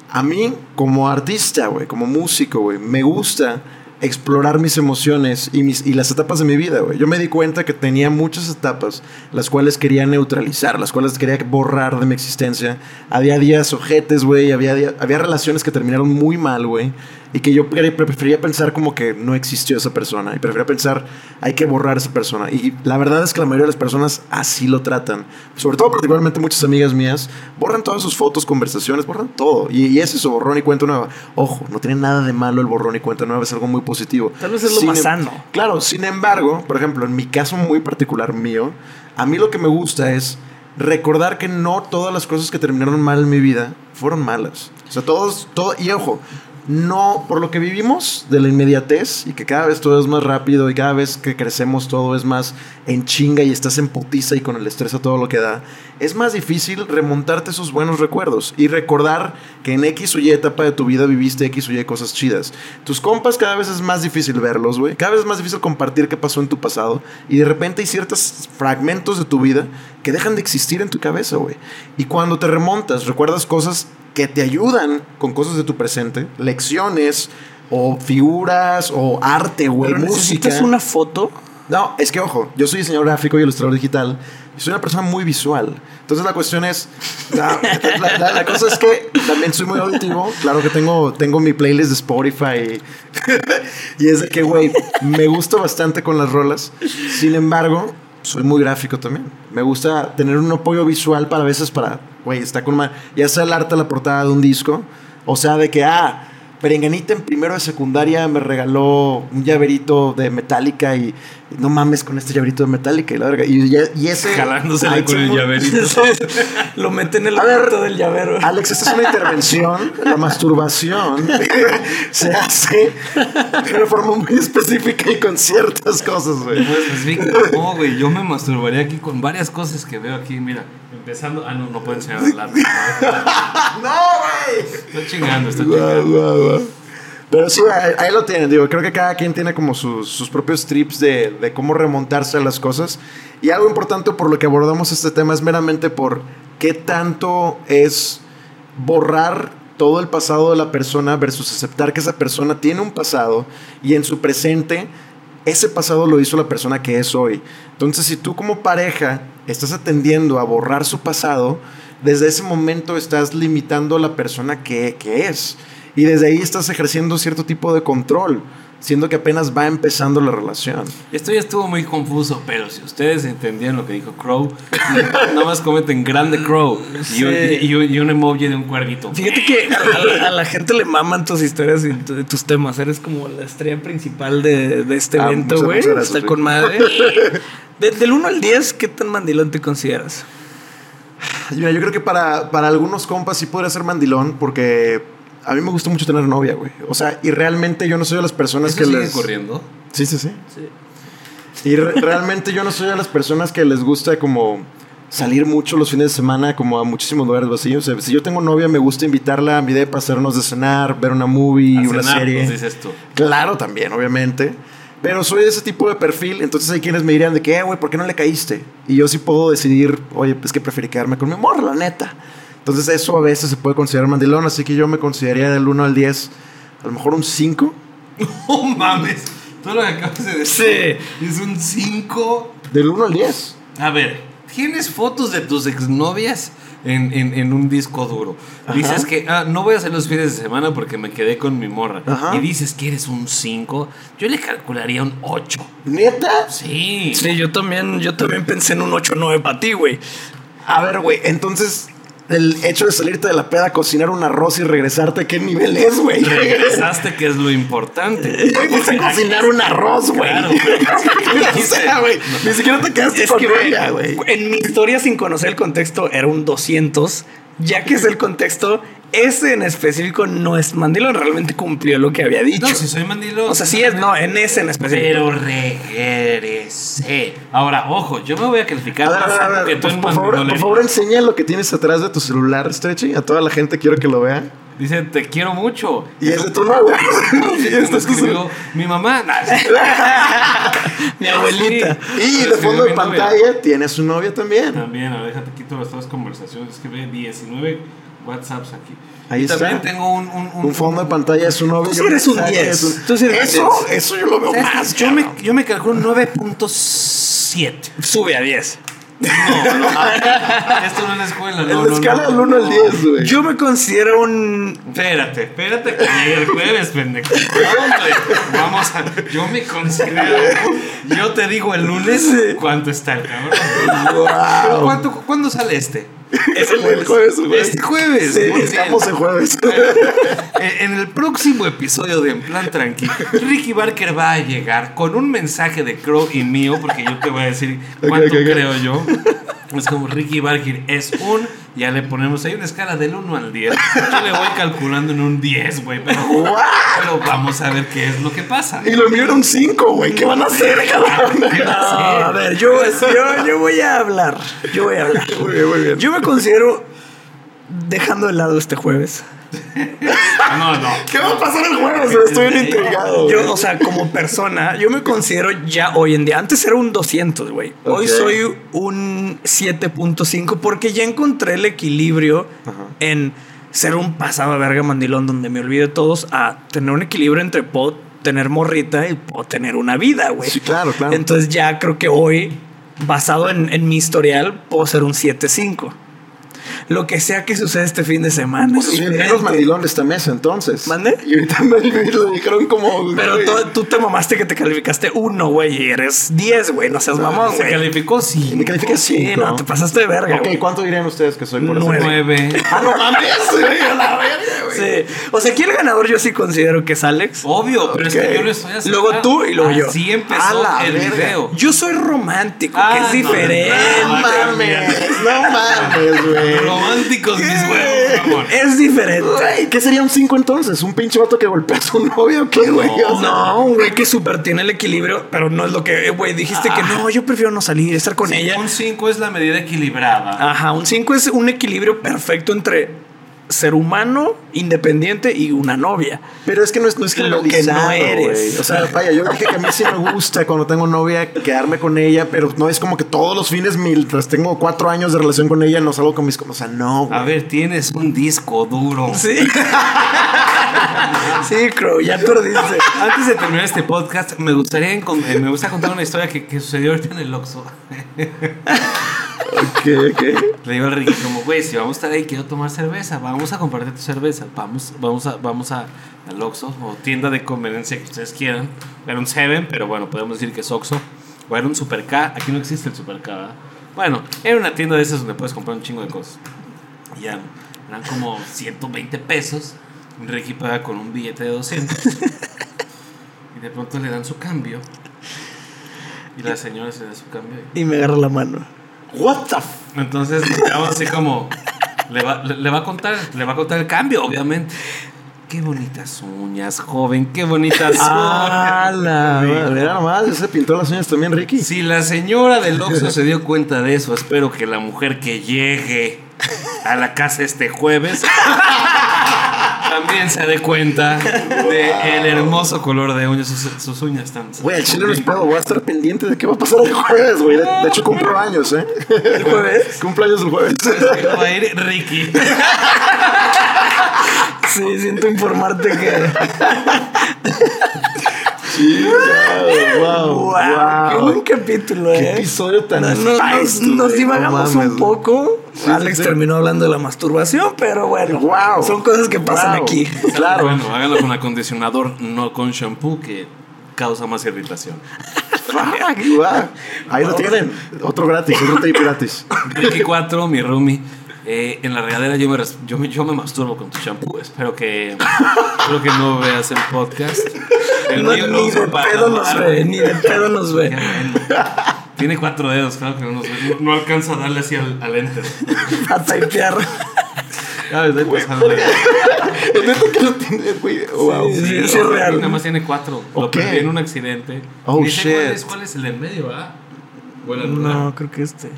A mí, como artista, güey, como músico, güey, me gusta explorar mis emociones y, mis, y las etapas de mi vida, güey. Yo me di cuenta que tenía muchas etapas las cuales quería neutralizar, las cuales quería borrar de mi existencia. Había días ojetes, güey, había, había relaciones que terminaron muy mal, güey. Y que yo pre- prefería pensar como que no existió esa persona. Y prefería pensar, hay que borrar a esa persona. Y la verdad es que la mayoría de las personas así lo tratan. Sobre todo, particularmente muchas amigas mías, borran todas sus fotos, conversaciones, borran todo. Y, y es eso, borrón y cuenta nueva. Ojo, no tiene nada de malo el borrón y cuenta nueva, es algo muy positivo. Tal vez es lo Sin más em- sano. Claro, sin embargo, por ejemplo, en mi caso muy particular mío, a mí lo que me gusta es recordar que no todas las cosas que terminaron mal en mi vida fueron malas. O sea, todos, todo, y ojo, no, por lo que vivimos de la inmediatez y que cada vez todo es más rápido y cada vez que crecemos todo es más en chinga y estás en putiza y con el estrés a todo lo que da, es más difícil remontarte esos buenos recuerdos y recordar que en X o Y etapa de tu vida viviste X o Y cosas chidas. Tus compas cada vez es más difícil verlos, güey. Cada vez es más difícil compartir qué pasó en tu pasado y de repente hay ciertos fragmentos de tu vida que dejan de existir en tu cabeza, güey. Y cuando te remontas, recuerdas cosas que te ayudan con cosas de tu presente, lecciones o figuras o arte, güey, Pero música. necesitas una foto. No, es que ojo, yo soy diseñador gráfico y ilustrador digital. Y soy una persona muy visual. Entonces la cuestión es. La, la- la- la cosa es que también soy muy auditivo. Claro que tengo, tengo mi playlist de Spotify. Y, y es de que, güey, me gusta bastante con las rolas. Sin embargo, soy muy gráfico también. Me gusta tener un apoyo visual para a veces para, güey, está con ma- ya sea el arte, la portada de un disco. O sea, de que, ah, Perenganita en primero de secundaria me regaló un llaverito de Metallica y, y no mames con este llaverito de Metallica y la verga. Y, ya- y ese. Jalándosela Ay, con el llaverito. Lo mete en el A ver, objeto del llavero. Alex, esta es una intervención. La masturbación se hace de una forma muy específica y con ciertas cosas, güey. Pues, pues, no, güey, yo me masturbaría aquí con varias cosas que veo aquí, mira, empezando, ah, no, no puedo enseñar lápiz. ¡No, güey! Estoy chingando, estoy chingando. Pero sí, ahí, ahí lo tienen. Digo, creo que cada quien tiene como sus, sus propios trips de, de cómo remontarse a las cosas. Y algo importante por lo que abordamos este tema es meramente por qué tanto es borrar todo el pasado de la persona versus aceptar que esa persona tiene un pasado y en su presente ese pasado lo hizo la persona que es hoy. Entonces, si tú como pareja estás atendiendo a borrar su pasado, desde ese momento estás limitando a la persona que, que es. Y desde ahí estás ejerciendo cierto tipo de control, siendo que apenas va empezando la relación. Esto ya estuvo muy confuso, pero si ustedes entendían lo que dijo Crow, nada más comenten grande Crow y, un, Sí. y un- y un emoji de un cuervito. Fíjate que a la, a la gente le maman tus historias y tu- tus temas. Eres como la estrella principal de, de este Ah, evento, muchas- güey. Está con madre. De- del 1 al 10, ¿qué tan mandilón te consideras? Mira, yo creo que para, para algunos compas sí podría ser mandilón, porque a mí me gusta mucho tener novia, güey. O sea, y realmente yo no soy de las personas ¿Eso que sigue les... corriendo? Sí, sí, sí. Y re- realmente yo no soy de las personas que les gusta como salir mucho los fines de semana, como a muchísimos lugares así. O sea, si yo tengo novia, me gusta invitarla a mi depa, hacernos de cenar, ver una movie, A una cenar, serie. pues, dices tú. Claro, también, obviamente. Pero soy de ese tipo de perfil, entonces hay quienes me dirían de que, eh, güey, ¿por qué no le caíste? Y yo sí puedo decidir, oye, pues que preferí quedarme con mi amor, la neta. Entonces eso a veces se puede considerar mandilón, así que yo me consideraría del 1 al 10, a lo mejor un 5. ¡No mames! Todo lo que acabas de decir es un 5. Del 1 al 10. A ver, ¿tienes fotos de tus exnovias en, en, en un disco duro? Ajá. Dices que ah, no voy a hacer los fines de semana porque me quedé con mi morra. Ajá. Y dices que eres un 5. Yo le calcularía un 8. ¿Neta? Sí. Sí, yo también, yo también pensé en un 8 o 9 para ti, güey. A ver, güey, entonces el hecho de salirte de la peda, cocinar un arroz y regresarte, ¿qué nivel es, güey? Regresaste, que es lo importante. Fuiste a cocinar un arroz, güey. Claro, o sea, güey, ni siquiera te quedaste Es con que, ella, güey. en mi historia, sin conocer el contexto, era un 200. Ya que es el contexto, ese en específico no es mandilón, realmente cumplió lo que había dicho. No, si soy mandilo. O sea, sí es, no, en ese en específico. Pero regresé. Ahora, ojo, yo me voy a calificar A ver, a ver, a que tú por, favor, por favor, enseña lo que tienes atrás de tu celular, Stretchy. A toda la gente quiero que lo vea. Dice, te quiero mucho. Y es de tu novia. Y Esto es escribió mi mamá. Mi abuelita. Y de fondo de novia. pantalla tiene su novia también. También, a ver, déjate quito las dos conversaciones. Es que ve 19 WhatsApps aquí. Ahí y está. también tengo un, un, un- Un fondo de pantalla es su novia. Tú sí eres un Yo- 10. es un- Tú sí eres un Eso, 10. eso yo lo veo más. yo, me, yo me calculo un 9.7. Sube a 10. No, no, esto no es la escuela. En No, la escala del 1 al 10, güey. Yo me considero un. Espérate, espérate que llegue el jueves, pendejo. Vamos a. Yo me considero. Yo te digo el lunes cuánto está el cabrón. ¿cuánto, ¿Cuándo sale este? Es el, el jueves, güey. Este jueves. Sí, estamos en jueves. Eh, En el próximo episodio de En Plan Tranqui, Ricky Barker va a llegar con un mensaje de Crow y mío, porque yo te voy a decir cuánto creo yo. Es como Ricky Barker es un, ya le ponemos ahí una escala del 1 al 10. Yo le voy calculando en un 10, güey, pero, pero vamos a ver qué es lo que pasa. y lo mío era un 5, güey. ¿Qué van a hacer, cabrón? No, a ver, yo, yo, yo voy a hablar. Yo voy a hablar. Muy bien, muy bien. Yo me considero dejando de lado este jueves. No, no. ¿Qué va a pasar el jueves? Estoy bien intrigado. Yo, o sea, como persona, yo me considero ya hoy en día. Antes era un 200, güey. Hoy soy un 7.5 porque ya encontré el equilibrio en ser un pasado verga mandilón donde me olvide de todos a tener un equilibrio entre puedo tener morrita y puedo tener una vida, güey. Sí, claro, claro. Entonces ya creo que hoy, basado en, en mi historial, puedo ser un 7.5. Lo que sea que suceda este fin de semana. es Pues, diferente. menos mandilón de esta mesa, entonces. ¿Mande? Y ahorita me, lo dijeron como. Pero tú, tú te mamaste que te calificaste uno, güey, y eres 10, güey. No seas mamón, ¿Se güey. calificó? Sí. Me calificas Sí, 5. no, te pasaste de verga, Ok. ¿cuánto dirían ustedes que soy por eso? Nueve. 9. Ah, no mames, güey, a la verga, güey. Sí. O sea, aquí el ganador yo sí considero que es Alex. Obvio, pero es que yo lo estoy haciendo. Luego tú y luego yo. Así A empezó la el verga. video. Yo soy romántico, Ah, que es no, diferente. No mames, no mames, güey. Románticos mis huevos. Es diferente. Güey, ¿qué sería un 5 entonces? ¿Un pinche vato que golpea a su novia o qué, güey? O sea, No, un güey que súper tiene el equilibrio, pero no es lo que, eh, güey, dijiste que no, yo prefiero no salir, estar con ella. Un 5 es la medida equilibrada. Ajá, un 5 es un equilibrio perfecto entre ser humano, independiente y una novia. Pero es que no es, no es Lo que no eres. güey. O sea, vaya, yo dije que a mí sí me gusta cuando tengo novia quedarme con ella, pero no es como que todos los fines, mientras tengo cuatro años de relación con ella, no salgo con mis... O sea, no, güey. A ver, tienes un disco duro. Sí. sí, Crow, ya perdiste. Antes de terminar este podcast, me gustaría eh, me gusta contar una historia que, que sucedió ahorita en el Oxxo. ¿Qué, qué? Le digo al Ricky como, güey, si vamos a estar ahí, quiero tomar cerveza, vamos a comprarte tu cerveza, vamos, vamos a, vamos a al Oxxo o tienda de conveniencia que ustedes quieran. Era un Seven, pero bueno, podemos decir que es Oxxo. O era un Super K, aquí no existe el Super K, ¿verdad? Bueno, era una tienda de esas donde puedes comprar un chingo de cosas. Y ya, eran como 120 pesos. Ricky paga con un billete de 200. y de pronto le dan su cambio. Y la señora se da su cambio. y- Y me agarra la mano. What the f entonces, digamos así como le va, le, le va a contar, le va a contar el cambio, obviamente. Qué bonitas uñas, joven, qué bonitas Ah, uñas. la Mira nomás, ese pintó las uñas también, Ricky. Si la señora del Oxxo se dio cuenta de eso, espero que la mujer que llegue a la casa este jueves también se dé cuenta de el hermoso color de uñas, sus, sus uñas tan. Güey, el chile no es pedo, voy a estar pendiente de qué va a pasar el jueves, güey. De, de hecho, cumplo años, ¿eh? ¿El jueves? Cumplo años el jueves. Va a ir Ricky. Sí, siento informarte que. Sí, wow, wow, wow, Qué buen capítulo, Qué eh. episodio tan No, nos, nos divagamos no un poco. Sí, Alex sí, sí. terminó hablando de la masturbación, pero bueno. Wow. Son cosas que pasan Wow. aquí. Claro. Bueno, háganlo con acondicionador, no con shampoo, que causa más irritación. Fuck, wow. Ahí lo tienen. Otro gratis, otro tape gratis. Ricky 4, mi roomie. Eh, en la regadera yo me, yo, me, yo me masturbo con tu shampoo. Espero que, espero que no veas el podcast. El No, mío lo ni de pedo nos ve, ni de pedo nos ve. bueno. Tiene cuatro dedos, claro que no nos ve. No, no alcanza a darle así al, al enter. A typear. Me estoy pasando. Es neta que lo tiene, güey. Wow. Sí, sí, sí, es real. Nada más tiene cuatro. Lo Ok. perdí en un accidente. Oh, Ni sé ¿Cuál shit. es, cuál es el del medio, ah? ¿O el anular? No, creo que este.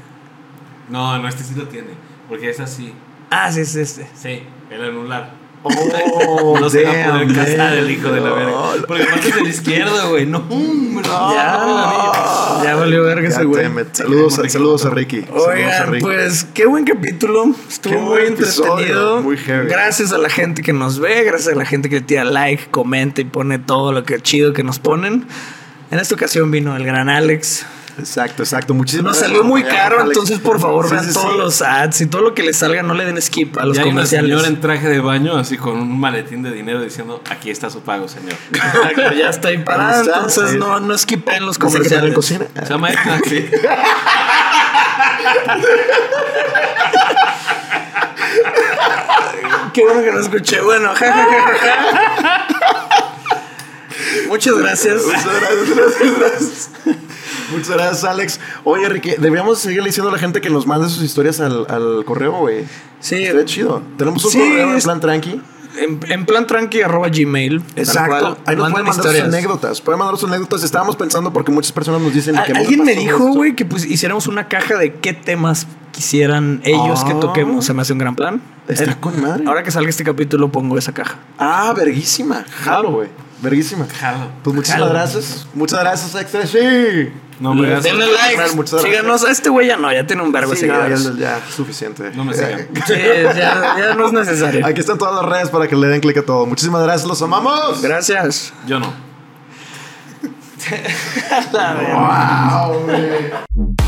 No, no, este sí lo tiene. Porque es así. Ah, sí, es este. Sí, el anular. Oh, no se va a poder casar el hijo de la verga. Porque aparte es del izquierdo, güey. No, hombre. Ya, ya valió verga ese güey. Saludos, a- saludos a Ricky. Saludos a Oigan, Ricky. pues qué buen capítulo. Estuvo Qué muy entretenido. muy heavy. Gracias a la gente que nos ve, gracias a la gente que tira like, comenta y pone todo lo que chido que nos ponen. En esta ocasión vino el gran Alex. Exacto, exacto. Muchísimas Nos salió muy caro, Alex. entonces por favor Sí, vean sí, todos sí. los ads y todo lo que les salga, no le den skip a los Y hay una comerciales. señora en traje de baño, así con un maletín de dinero diciendo: Aquí está su pago, señor. ya está está, entonces sí. no, no skipen los ¿La secretaria de comerciales. cocina? Se llama Edna, sí. Qué bueno que no escuché. Bueno, ja, ja, ja, ja, ja. Muchas gracias. Muchas gracias, gracias, gracias. Muchas gracias, Alex. Oye, Ricky, deberíamos seguirle diciendo a la gente que nos mande sus historias al, al correo, güey. Sí. Estaría chido. Tenemos un Sí, correo en plan tranqui. En, en plan tranqui arroba gmail. Exacto. Ahí nos pueden mandar sus anécdotas. Pueden mandar sus anécdotas. Estábamos pensando porque muchas personas nos dicen Al- que Alguien me dijo, güey, que pues hiciéramos una caja de qué temas quisieran ellos que Ah. toquemos. Se me hace un gran plan. Está con madre. Ahora que salga este capítulo pongo esa caja. Ah, verguísima. Jalo, güey. Verguísima. Jalo. Pues muchísimas Jalo. gracias. Muchas gracias, Extra. Sí. No me Denle. Muchas gracias. Síganos. A este güey ya no, ya tiene un vergo de Sí, no, ya, suficiente. No me sigan. Sí, ya, ya no es necesario. Aquí están todas las redes para que le den clic a todo. Muchísimas gracias, los amamos. Gracias. Yo no. Wow, güey.